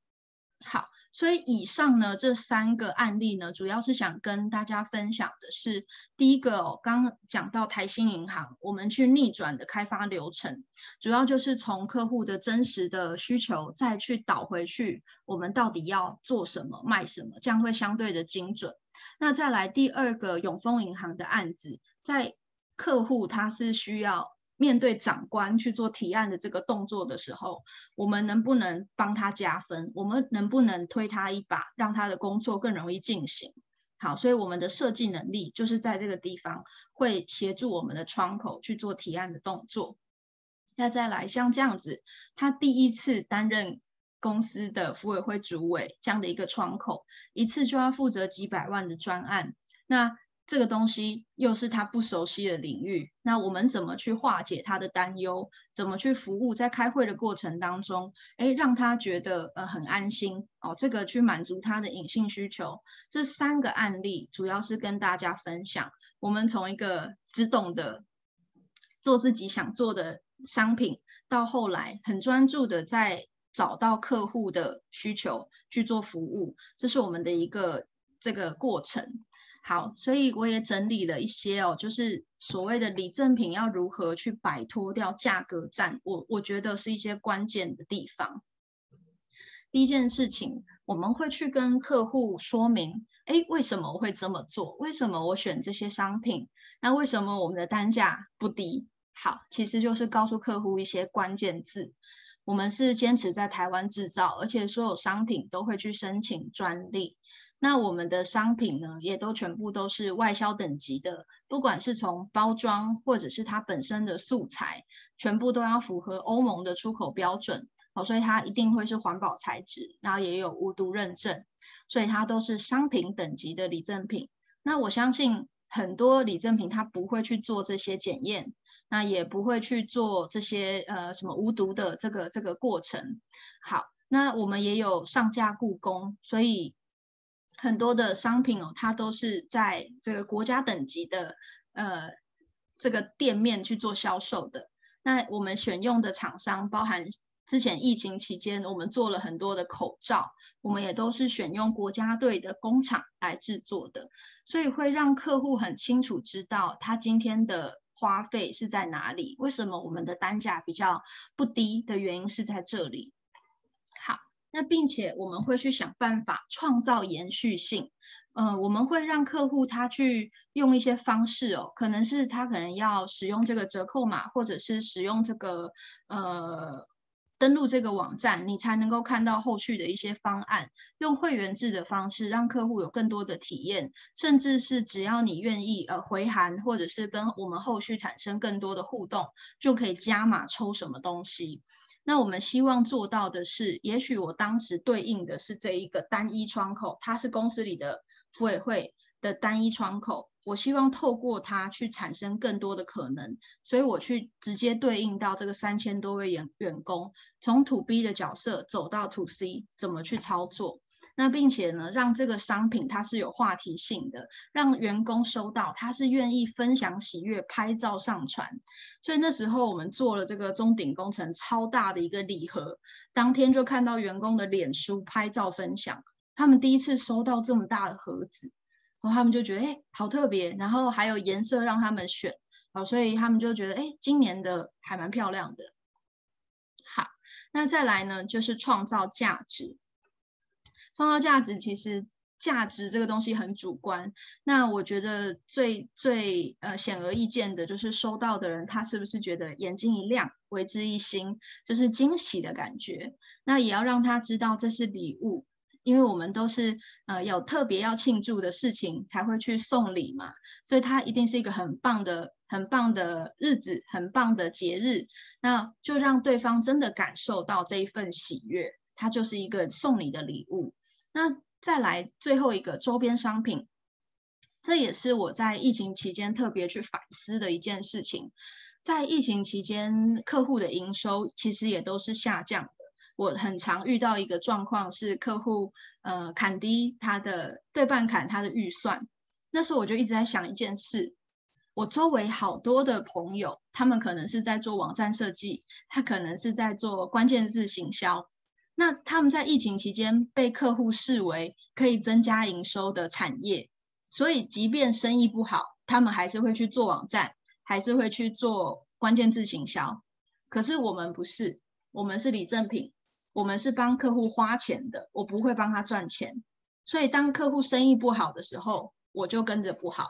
好。所以以上呢，这三个案例呢，主要是想跟大家分享的是，第一个哦，刚讲到台新银行，我们去逆转的开发流程，主要就是从客户的真实的需求再去导回去，我们到底要做什么、卖什么，这样会相对的精准。那再来第二个永丰银行的案子，在客户他是需要。面对长官去做提案的这个动作的时候，我们能不能帮他加分？我们能不能推他一把，让他的工作更容易进行？好，所以我们的设计能力就是在这个地方会协助我们的窗口去做提案的动作。那再来像这样子，他第一次担任公司的福委会主委这样的一个窗口，一次就要负责几百万的专案，那这个东西又是他不熟悉的领域，那我们怎么去化解他的担忧？怎么去服务？在开会的过程当中，诶，让他觉得呃很安心哦，这个去满足他的隐性需求。这三个案例主要是跟大家分享，我们从一个只懂得做自己想做的商品，到后来很专注的在找到客户的需求去做服务，这是我们的一个这个过程。好，所以我也整理了一些哦，就是所谓的礼赠品要如何去摆脱掉价格战，我我觉得是一些关键的地方。第一件事情，我们会去跟客户说明，诶，为什么我会这么做？为什么我选这些商品？那为什么我们的单价不低？好，其实就是告诉客户一些关键字。我们是坚持在台湾制造，而且所有商品都会去申请专利。那我们的商品呢，也都全部都是外销等级的，不管是从包装或者是它本身的素材，全部都要符合欧盟的出口标准。哦，所以它一定会是环保材质，然后也有无毒认证，所以它都是商品等级的礼赠品。那我相信很多礼赠品它不会去做这些检验。那也不会去做这些呃什么无毒的这个这个过程。好，那我们也有上架故宫，所以很多的商品哦，它都是在这个国家等级的呃这个店面去做销售的。那我们选用的厂商，包含之前疫情期间我们做了很多的口罩，我们也都是选用国家队的工厂来制作的，所以会让客户很清楚知道他今天的。花费是在哪里？为什么我们的单价比较不低的原因是在这里。那并且我们会去想办法创造延续性。呃，我们会让客户他去用一些方式哦，可能是他可能要使用这个折扣码，或者是使用这个呃。登录这个网站，你才能够看到后续的一些方案。用会员制的方式，让客户有更多的体验，甚至是只要你愿意呃回函，或者是跟我们后续产生更多的互动，就可以加码抽什么东西。那我们希望做到的是，也许我当时对应的是这一个单一窗口，它是公司里的服委会的单一窗口。我希望透过它去产生更多的可能，所以我去直接对应到这个三千多位员员工，从 To B 的角色走到 To C，怎么去操作？那并且呢，让这个商品它是有话题性的，让员工收到他是愿意分享喜悦、拍照上传。所以那时候我们做了这个中鼎工程超大的一个礼盒，当天就看到员工的脸书拍照分享，他们第一次收到这么大的盒子。然后他们就觉得，哎，好特别，然后还有颜色让他们选，好，所以他们就觉得，哎，今年的还蛮漂亮的。好，那再来呢，就是创造价值。创造价值，其实价值这个东西很主观。那我觉得最最呃显而易见的就是收到的人，他是不是觉得眼睛一亮，为之一新，就是惊喜的感觉。那也要让他知道这是礼物。因为我们都是呃有特别要庆祝的事情才会去送礼嘛，所以它一定是一个很棒的、很棒的日子，很棒的节日。那就让对方真的感受到这一份喜悦，它就是一个送礼的礼物。那再来最后一个周边商品，这也是我在疫情期间特别去反思的一件事情。在疫情期间，客户的营收其实也都是下降的。我很常遇到一个状况是客户呃砍低他的对半砍他的预算，那时候我就一直在想一件事，我周围好多的朋友，他们可能是在做网站设计，他可能是在做关键字行销，那他们在疫情期间被客户视为可以增加营收的产业，所以即便生意不好，他们还是会去做网站，还是会去做关键字行销。可是我们不是，我们是礼赠品。我们是帮客户花钱的，我不会帮他赚钱，所以当客户生意不好的时候，我就跟着不好。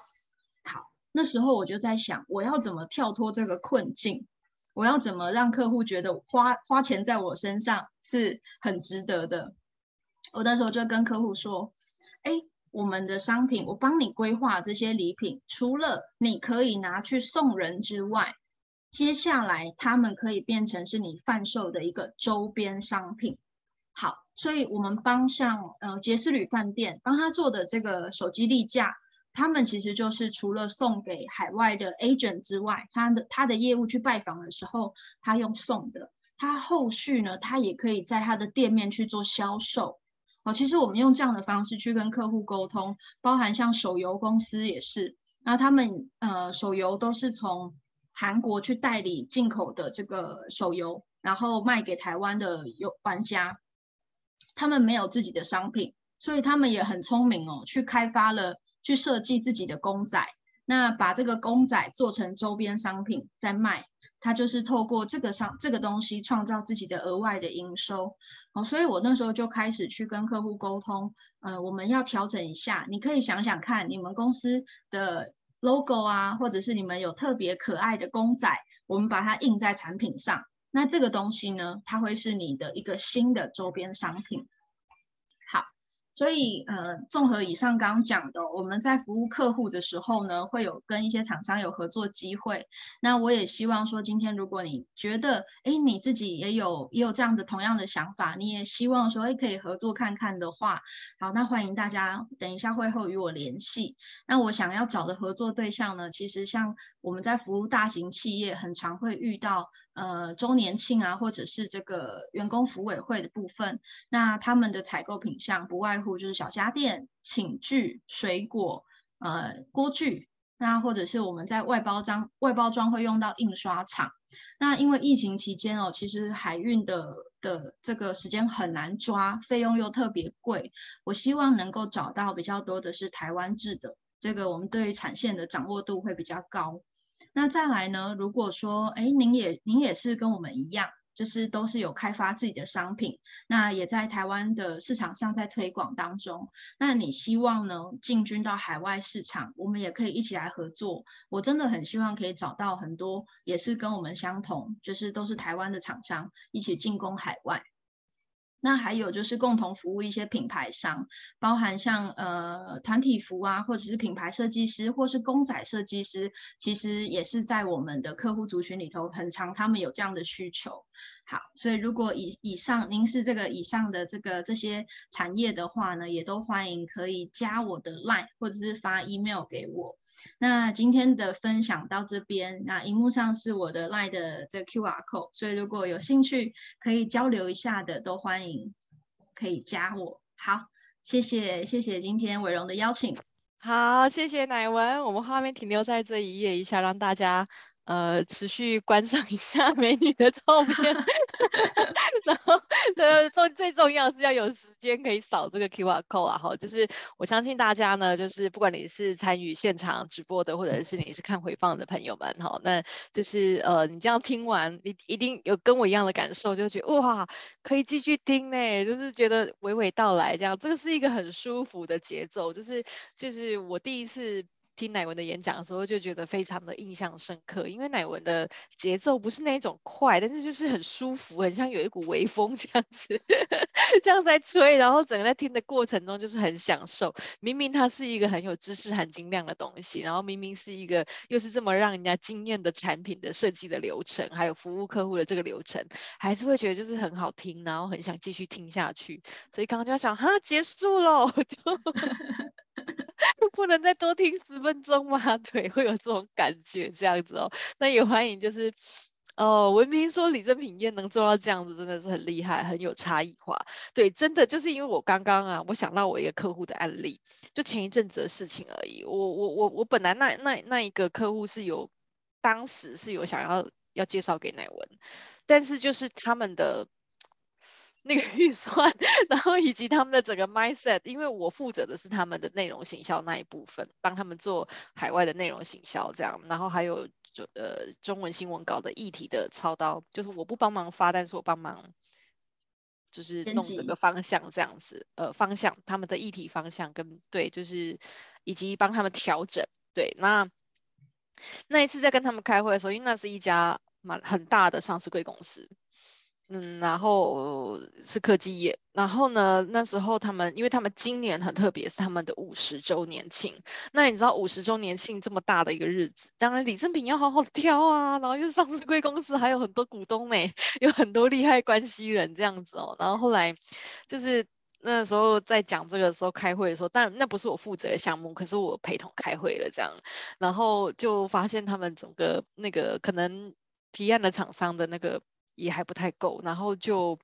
好，那时候我就在想，我要怎么跳脱这个困境？我要怎么让客户觉得花花钱在我身上是很值得的？我那时候就跟客户说：“哎，我们的商品，我帮你规划这些礼品，除了你可以拿去送人之外。”接下来，他们可以变成是你贩售的一个周边商品。好，所以我们帮像呃杰斯旅饭店帮他做的这个手机立架，他们其实就是除了送给海外的 agent 之外，他的他的业务去拜访的时候，他用送的，他后续呢，他也可以在他的店面去做销售。哦，其实我们用这样的方式去跟客户沟通，包含像手游公司也是，那他们呃手游都是从韩国去代理进口的这个手游，然后卖给台湾的游玩家。他们没有自己的商品，所以他们也很聪明哦，去开发了，去设计自己的公仔，那把这个公仔做成周边商品再卖，他就是透过这个商这个东西创造自己的额外的营收哦。所以我那时候就开始去跟客户沟通，呃，我们要调整一下，你可以想想看，你们公司的 logo 啊，或者是你们有特别可爱的公仔，我们把它印在产品上。那这个东西呢，它会是你的一个新的周边商品。所以，呃，综合以上刚刚讲的，我们在服务客户的时候呢，会有跟一些厂商有合作机会。那我也希望说，今天如果你觉得，哎，你自己也有也有这样的同样的想法，你也希望说，哎，可以合作看看的话，好，那欢迎大家等一下会后与我联系。那我想要找的合作对象呢，其实像我们在服务大型企业，很常会遇到。呃，周年庆啊，或者是这个员工服委会的部分，那他们的采购品项不外乎就是小家电、寝具、水果、呃锅具，那或者是我们在外包装外包装会用到印刷厂。那因为疫情期间哦，其实海运的的这个时间很难抓，费用又特别贵。我希望能够找到比较多的是台湾制的，这个我们对于产线的掌握度会比较高。那再来呢？如果说，哎，您也您也是跟我们一样，就是都是有开发自己的商品，那也在台湾的市场上在推广当中。那你希望呢，进军到海外市场，我们也可以一起来合作。我真的很希望可以找到很多也是跟我们相同，就是都是台湾的厂商一起进攻海外。那还有就是共同服务一些品牌商，包含像呃团体服啊，或者是品牌设计师，或是公仔设计师，其实也是在我们的客户族群里头很常，他们有这样的需求。好，所以如果以以上您是这个以上的这个这些产业的话呢，也都欢迎可以加我的 line 或者是发 email 给我。那今天的分享到这边，那荧幕上是我的 LINE 的这 QR code，所以如果有兴趣可以交流一下的，都欢迎可以加我。好，谢谢谢谢今天伟荣的邀请。好，谢谢乃文，我们画面停留在这一页一下，让大家。呃，持续观赏一下 美女的照片，然后呃，重最重要是要有时间可以扫这个 QR code 啊，哈，就是我相信大家呢，就是不管你是参与现场直播的，或者是你是看回放的朋友们，哈，那就是呃，你这样听完，你一定有跟我一样的感受，就觉得哇，可以继续听呢，就是觉得娓娓道来这样，这个是一个很舒服的节奏，就是就是我第一次。听乃文的演讲的时候，就觉得非常的印象深刻，因为乃文的节奏不是那一种快，但是就是很舒服，很像有一股微风 这样子，这样在吹，然后整个在听的过程中就是很享受。明明它是一个很有知识含金量的东西，然后明明是一个又是这么让人家惊艳的产品的设计的流程，还有服务客户的这个流程，还是会觉得就是很好听，然后很想继续听下去。所以刚刚就在想，哈，结束了，就。不能再多听十分钟吗？对，会有这种感觉，这样子哦。那也欢迎，就是哦，文明说李正品业能做到这样子，真的是很厉害，很有差异化。对，真的就是因为我刚刚啊，我想到我一个客户的案例，就前一阵子的事情而已。我我我我本来那那那一个客户是有，当时是有想要要介绍给乃文，但是就是他们的。那个预算，然后以及他们的整个 mindset，因为我负责的是他们的内容行销那一部分，帮他们做海外的内容行销这样，然后还有就呃中文新闻稿的议题的操刀，就是我不帮忙发，但是我帮忙就是弄整个方向这样子，呃方向他们的议题方向跟对，就是以及帮他们调整。对，那那一次在跟他们开会的时候，因为那是一家蛮很大的上市贵公司。嗯，然后是科技业，然后呢，那时候他们，因为他们今年很特别，是他们的五十周年庆。那你知道五十周年庆这么大的一个日子，当然礼赠品要好好挑啊，然后又上市贵公司，还有很多股东们，有很多厉害关系人这样子哦。然后后来就是那时候在讲这个时候开会的时候，但那不是我负责的项目，可是我陪同开会了这样，然后就发现他们整个那个可能提案的厂商的那个。也还不太够，然后就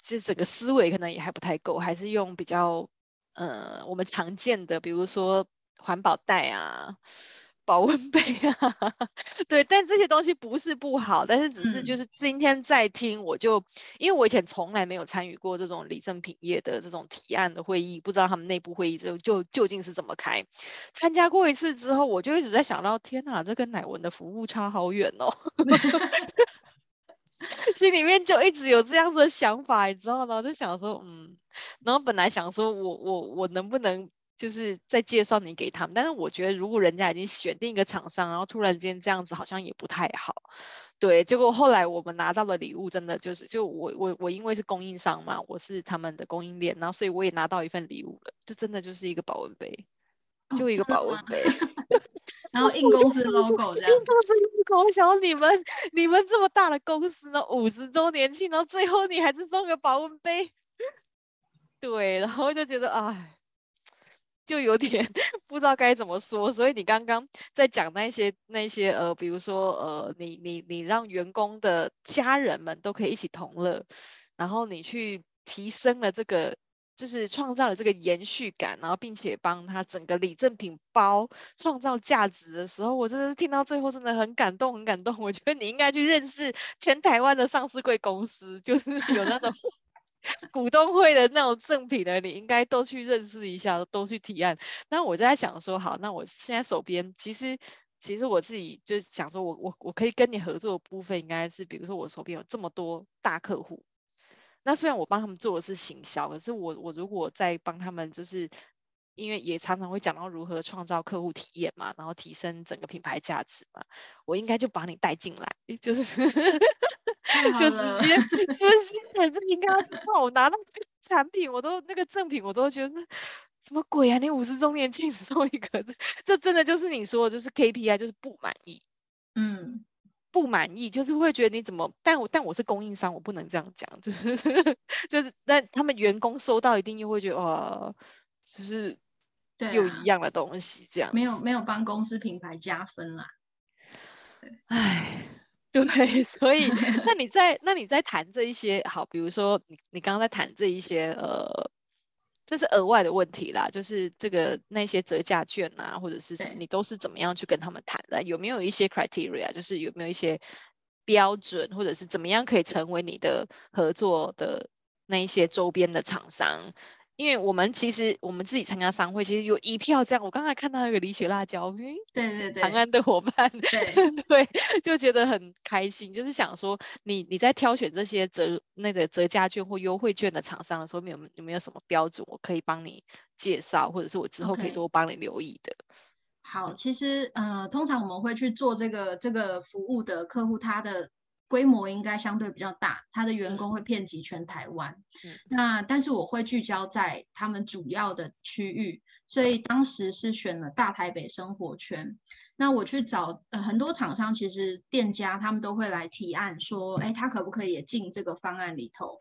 其实整个思维可能也还不太够，还是用比较呃我们常见的，比如说环保袋啊、保温杯啊，对，但这些东西不是不好，但是只是就是今天在听，我就、嗯、因为我以前从来没有参与过这种礼赠品业的这种提案的会议，不知道他们内部会议就就究竟是怎么开。参加过一次之后，我就一直在想到，天哪，这跟乃文的服务差好远哦。心里面就一直有这样子的想法，你知道吗？就想说，嗯，然后本来想说我我我能不能就是再介绍你给他们，但是我觉得如果人家已经选定一个厂商，然后突然间这样子好像也不太好，对。结果后来我们拿到的礼物真的就是，就我我我因为是供应商嘛，我是他们的供应链，然后所以我也拿到一份礼物了，就真的就是一个保温杯，就一个保温杯。哦然后印公司 logo 这样，印公司 logo，我想你们你们这么大的公司呢，五十周年庆，然后最后你还是送个保温杯，对，然后就觉得哎，就有点不知道该怎么说。所以你刚刚在讲那些那些呃，比如说呃，你你你让员工的家人们都可以一起同乐，然后你去提升了这个。就是创造了这个延续感，然后并且帮他整个礼赠品包创造价值的时候，我真的是听到最后真的很感动，很感动。我觉得你应该去认识全台湾的上市贵公司，就是 有那种股东会的那种赠品的，你应该都去认识一下，都去提案。那我就在想说，好，那我现在手边其实其实我自己就想说我我我可以跟你合作的部分，应该是比如说我手边有这么多大客户。那虽然我帮他们做的是行销，可是我我如果在帮他们，就是因为也常常会讲到如何创造客户体验嘛，然后提升整个品牌价值嘛，我应该就把你带进来，就是就直接是不是？这应该帮我拿到产品，我都那个赠品，我都觉得什么鬼啊？你五十周年庆送一个，这真的就是你说的，就是 KPI，就是不满意。嗯。不满意，就是会觉得你怎么？但我但我是供应商，我不能这样讲，就 是就是，但他们员工收到一定又会觉得，哦，就是又一样的东西，这样、啊、没有没有帮公司品牌加分啦。哎，对，所以 那你在那你在谈这一些好，比如说你你刚刚在谈这一些呃。这是额外的问题啦，就是这个那些折价券啊，或者是什么，你都是怎么样去跟他们谈的？有没有一些 criteria，就是有没有一些标准，或者是怎么样可以成为你的合作的那一些周边的厂商？因为我们其实我们自己参加商会，其实有一票这样。我刚才看到那个李雪辣椒，对对对，长安的伙伴，对 对，就觉得很开心。就是想说你，你你在挑选这些折那个折价券或优惠券的厂商的时候，有有没有什么标准，我可以帮你介绍，或者是我之后可以多帮你留意的？好，其实呃，通常我们会去做这个这个服务的客户，他的。规模应该相对比较大，他的员工会遍及全台湾。嗯、那但是我会聚焦在他们主要的区域，所以当时是选了大台北生活圈。那我去找、呃、很多厂商，其实店家他们都会来提案说，哎，他可不可以也进这个方案里头？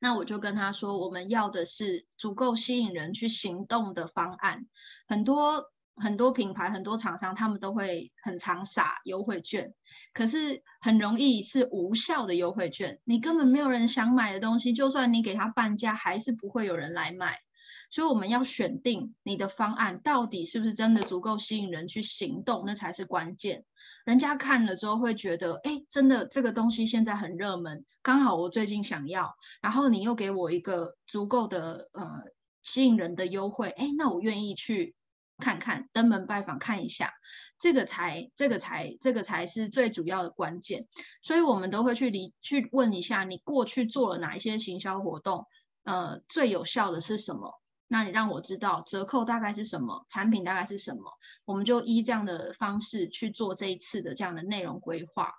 那我就跟他说，我们要的是足够吸引人去行动的方案，很多。很多品牌、很多厂商，他们都会很常撒优惠券，可是很容易是无效的优惠券。你根本没有人想买的东西，就算你给他半价，还是不会有人来买。所以我们要选定你的方案到底是不是真的足够吸引人去行动，那才是关键。人家看了之后会觉得，哎，真的这个东西现在很热门，刚好我最近想要，然后你又给我一个足够的呃吸引人的优惠，哎，那我愿意去。看看登门拜访看一下，这个才这个才这个才是最主要的关键，所以我们都会去理去问一下你过去做了哪一些行销活动，呃，最有效的是什么？那你让我知道折扣大概是什么，产品大概是什么，我们就依这样的方式去做这一次的这样的内容规划。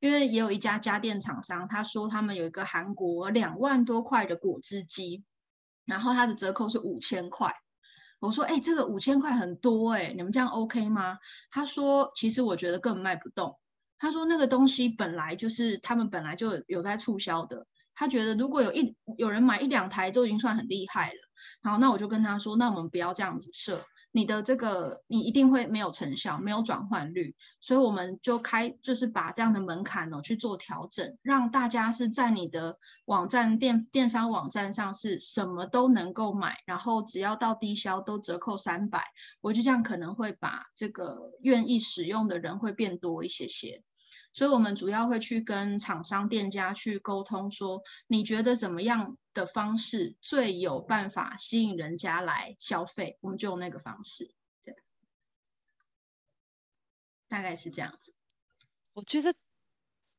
因为也有一家家电厂商，他说他们有一个韩国两万多块的果汁机，然后它的折扣是五千块。我说，哎，这个五千块很多哎，你们这样 OK 吗？他说，其实我觉得根本卖不动。他说那个东西本来就是他们本来就有在促销的，他觉得如果有一有人买一两台都已经算很厉害了。好，那我就跟他说，那我们不要这样子设。你的这个你一定会没有成效，没有转换率，所以我们就开就是把这样的门槛呢去做调整，让大家是在你的网站电电商网站上是什么都能够买，然后只要到低消都折扣三百，我就这样可能会把这个愿意使用的人会变多一些些。所以，我们主要会去跟厂商、店家去沟通，说你觉得怎么样的方式最有办法吸引人家来消费，我们就用那个方式。对，大概是这样子。我觉得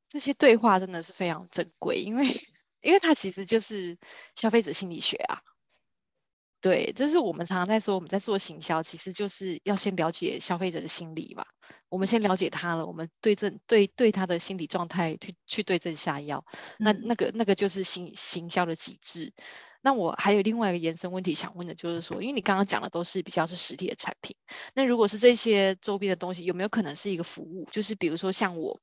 这些对话真的是非常珍贵，因为因为它其实就是消费者心理学啊。对，这是我们常常在说，我们在做行销，其实就是要先了解消费者的心理嘛。我们先了解他了，我们对症对对他的心理状态去去对症下药。那那个那个就是行行销的机制。那我还有另外一个延伸问题想问的，就是说，因为你刚刚讲的都是比较是实体的产品，那如果是这些周边的东西，有没有可能是一个服务？就是比如说像我。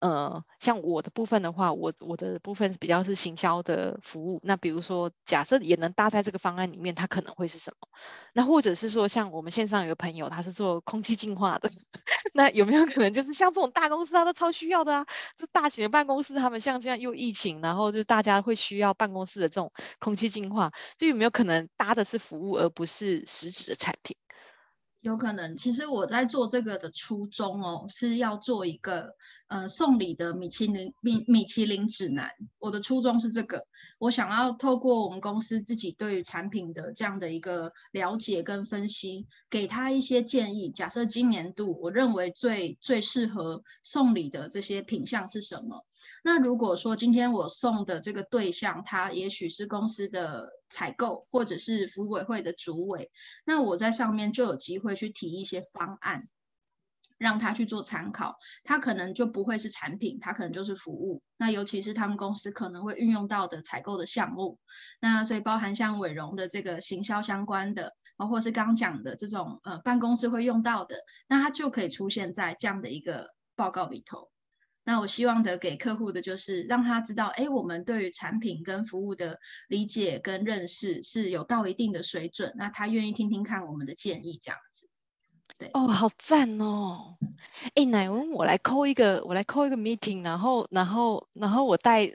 呃，像我的部分的话，我我的部分比较是行销的服务。那比如说，假设也能搭在这个方案里面，它可能会是什么？那或者是说，像我们线上有个朋友，他是做空气净化的，那有没有可能就是像这种大公司，他都超需要的啊？这大型的办公室，他们像这样又疫情，然后就大家会需要办公室的这种空气净化，就有没有可能搭的是服务，而不是实质的产品？有可能，其实我在做这个的初衷哦，是要做一个呃送礼的米其林米米其林指南。我的初衷是这个，我想要透过我们公司自己对于产品的这样的一个了解跟分析，给他一些建议。假设今年度我认为最最适合送礼的这些品项是什么？那如果说今天我送的这个对象，他也许是公司的。采购或者是服委会的主委，那我在上面就有机会去提一些方案，让他去做参考。他可能就不会是产品，他可能就是服务。那尤其是他们公司可能会运用到的采购的项目，那所以包含像伟荣的这个行销相关的，包括是刚讲的这种呃办公室会用到的，那它就可以出现在这样的一个报告里头。那我希望的给客户的就是让他知道，哎，我们对于产品跟服务的理解跟认识是有到一定的水准，那他愿意听听看我们的建议，这样子。对哦，好赞哦！哎，乃文，我来 call 一个，我来 call 一个 meeting，然后，然后，然后我带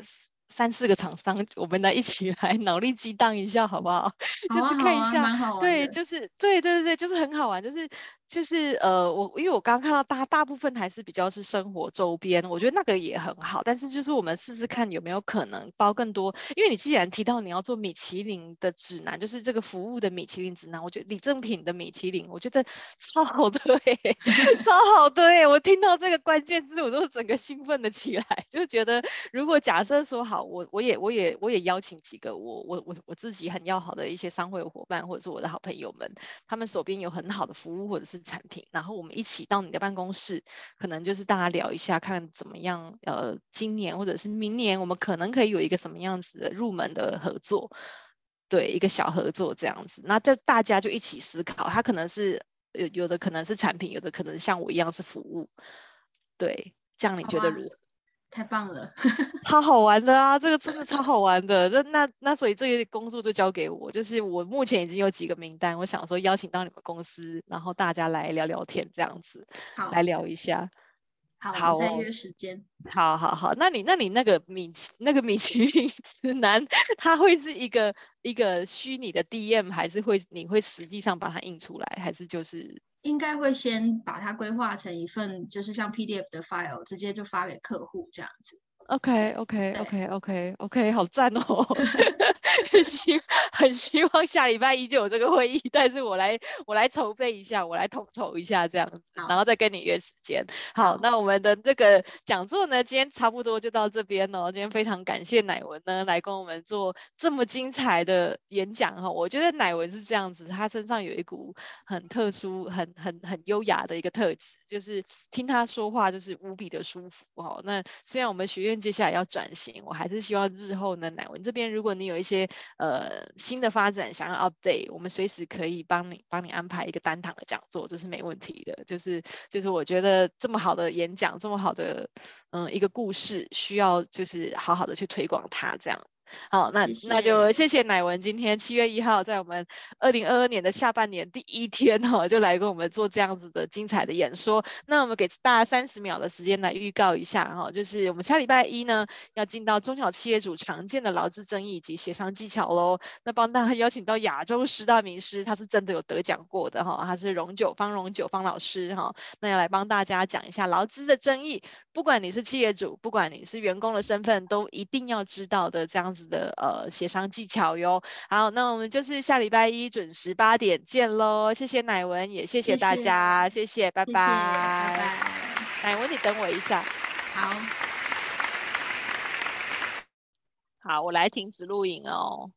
三四个厂商，我们来一起来脑力激荡一下，好不好？好啊，就是看一下，对，就是对，对，对，对，就是很好玩，就是。就是呃，我因为我刚刚看到大大部分还是比较是生活周边，我觉得那个也很好。但是就是我们试试看有没有可能包更多，因为你既然提到你要做米其林的指南，就是这个服务的米其林指南，我觉得礼赠品的米其林，我觉得 超好对，超好对。我听到这个关键字，我都整个兴奋了起来，就觉得如果假设说好，我我也我也我也邀请几个我我我我自己很要好的一些商会伙伴，或者是我的好朋友们，他们手边有很好的服务或者是。产品，然后我们一起到你的办公室，可能就是大家聊一下，看怎么样。呃，今年或者是明年，我们可能可以有一个什么样子的入门的合作，对，一个小合作这样子。那就大家就一起思考，它可能是有有的可能是产品，有的可能像我一样是服务，对，这样你觉得如何？太棒了，超好玩的啊！这个真的超好玩的。那那那，所以这个工作就交给我。就是我目前已经有几个名单，我想说邀请到你们公司，然后大家来聊聊天，这样子，好，来聊一下。好，好，再约时间。好好好，那你那你那个米那个米其林指南，它会是一个一个虚拟的 DM，还是会你会实际上把它印出来，还是就是？应该会先把它规划成一份，就是像 PDF 的 file，直接就发给客户这样子。OK，OK，OK，OK，OK，好赞哦！很希很希望下礼拜一就有这个会议，但是我来我来筹备一下，我来统筹一下这样子，然后再跟你约时间。好，那我们的这个讲座呢，今天差不多就到这边哦。今天非常感谢乃文呢来跟我们做这么精彩的演讲哈。我觉得乃文是这样子，他身上有一股很特殊、很很很优雅的一个特质，就是听他说话就是无比的舒服哦。那虽然我们学院接下来要转型，我还是希望日后呢，乃文这边如果你有一些呃，新的发展想要 update，我们随时可以帮你帮你安排一个单堂的讲座，这是没问题的。就是就是我觉得这么好的演讲，这么好的嗯一个故事，需要就是好好的去推广它这样。好，那那就谢谢乃文今天七月一号在我们二零二二年的下半年第一天哈，就来跟我们做这样子的精彩的演说。那我们给大家三十秒的时间来预告一下哈，就是我们下礼拜一呢要进到中小企业主常见的劳资争议以及协商技巧喽。那帮大家邀请到亚洲十大名师，他是真的有得奖过的哈，他是荣九方荣九方老师哈，那要来帮大家讲一下劳资的争议，不管你是企业主，不管你是员工的身份，都一定要知道的这样子的呃协商技巧哟。好，那我们就是下礼拜一准时八点见喽。谢谢乃文，也谢谢大家，谢谢，拜拜。乃文，你等我一下。好，好，我来停止录影哦。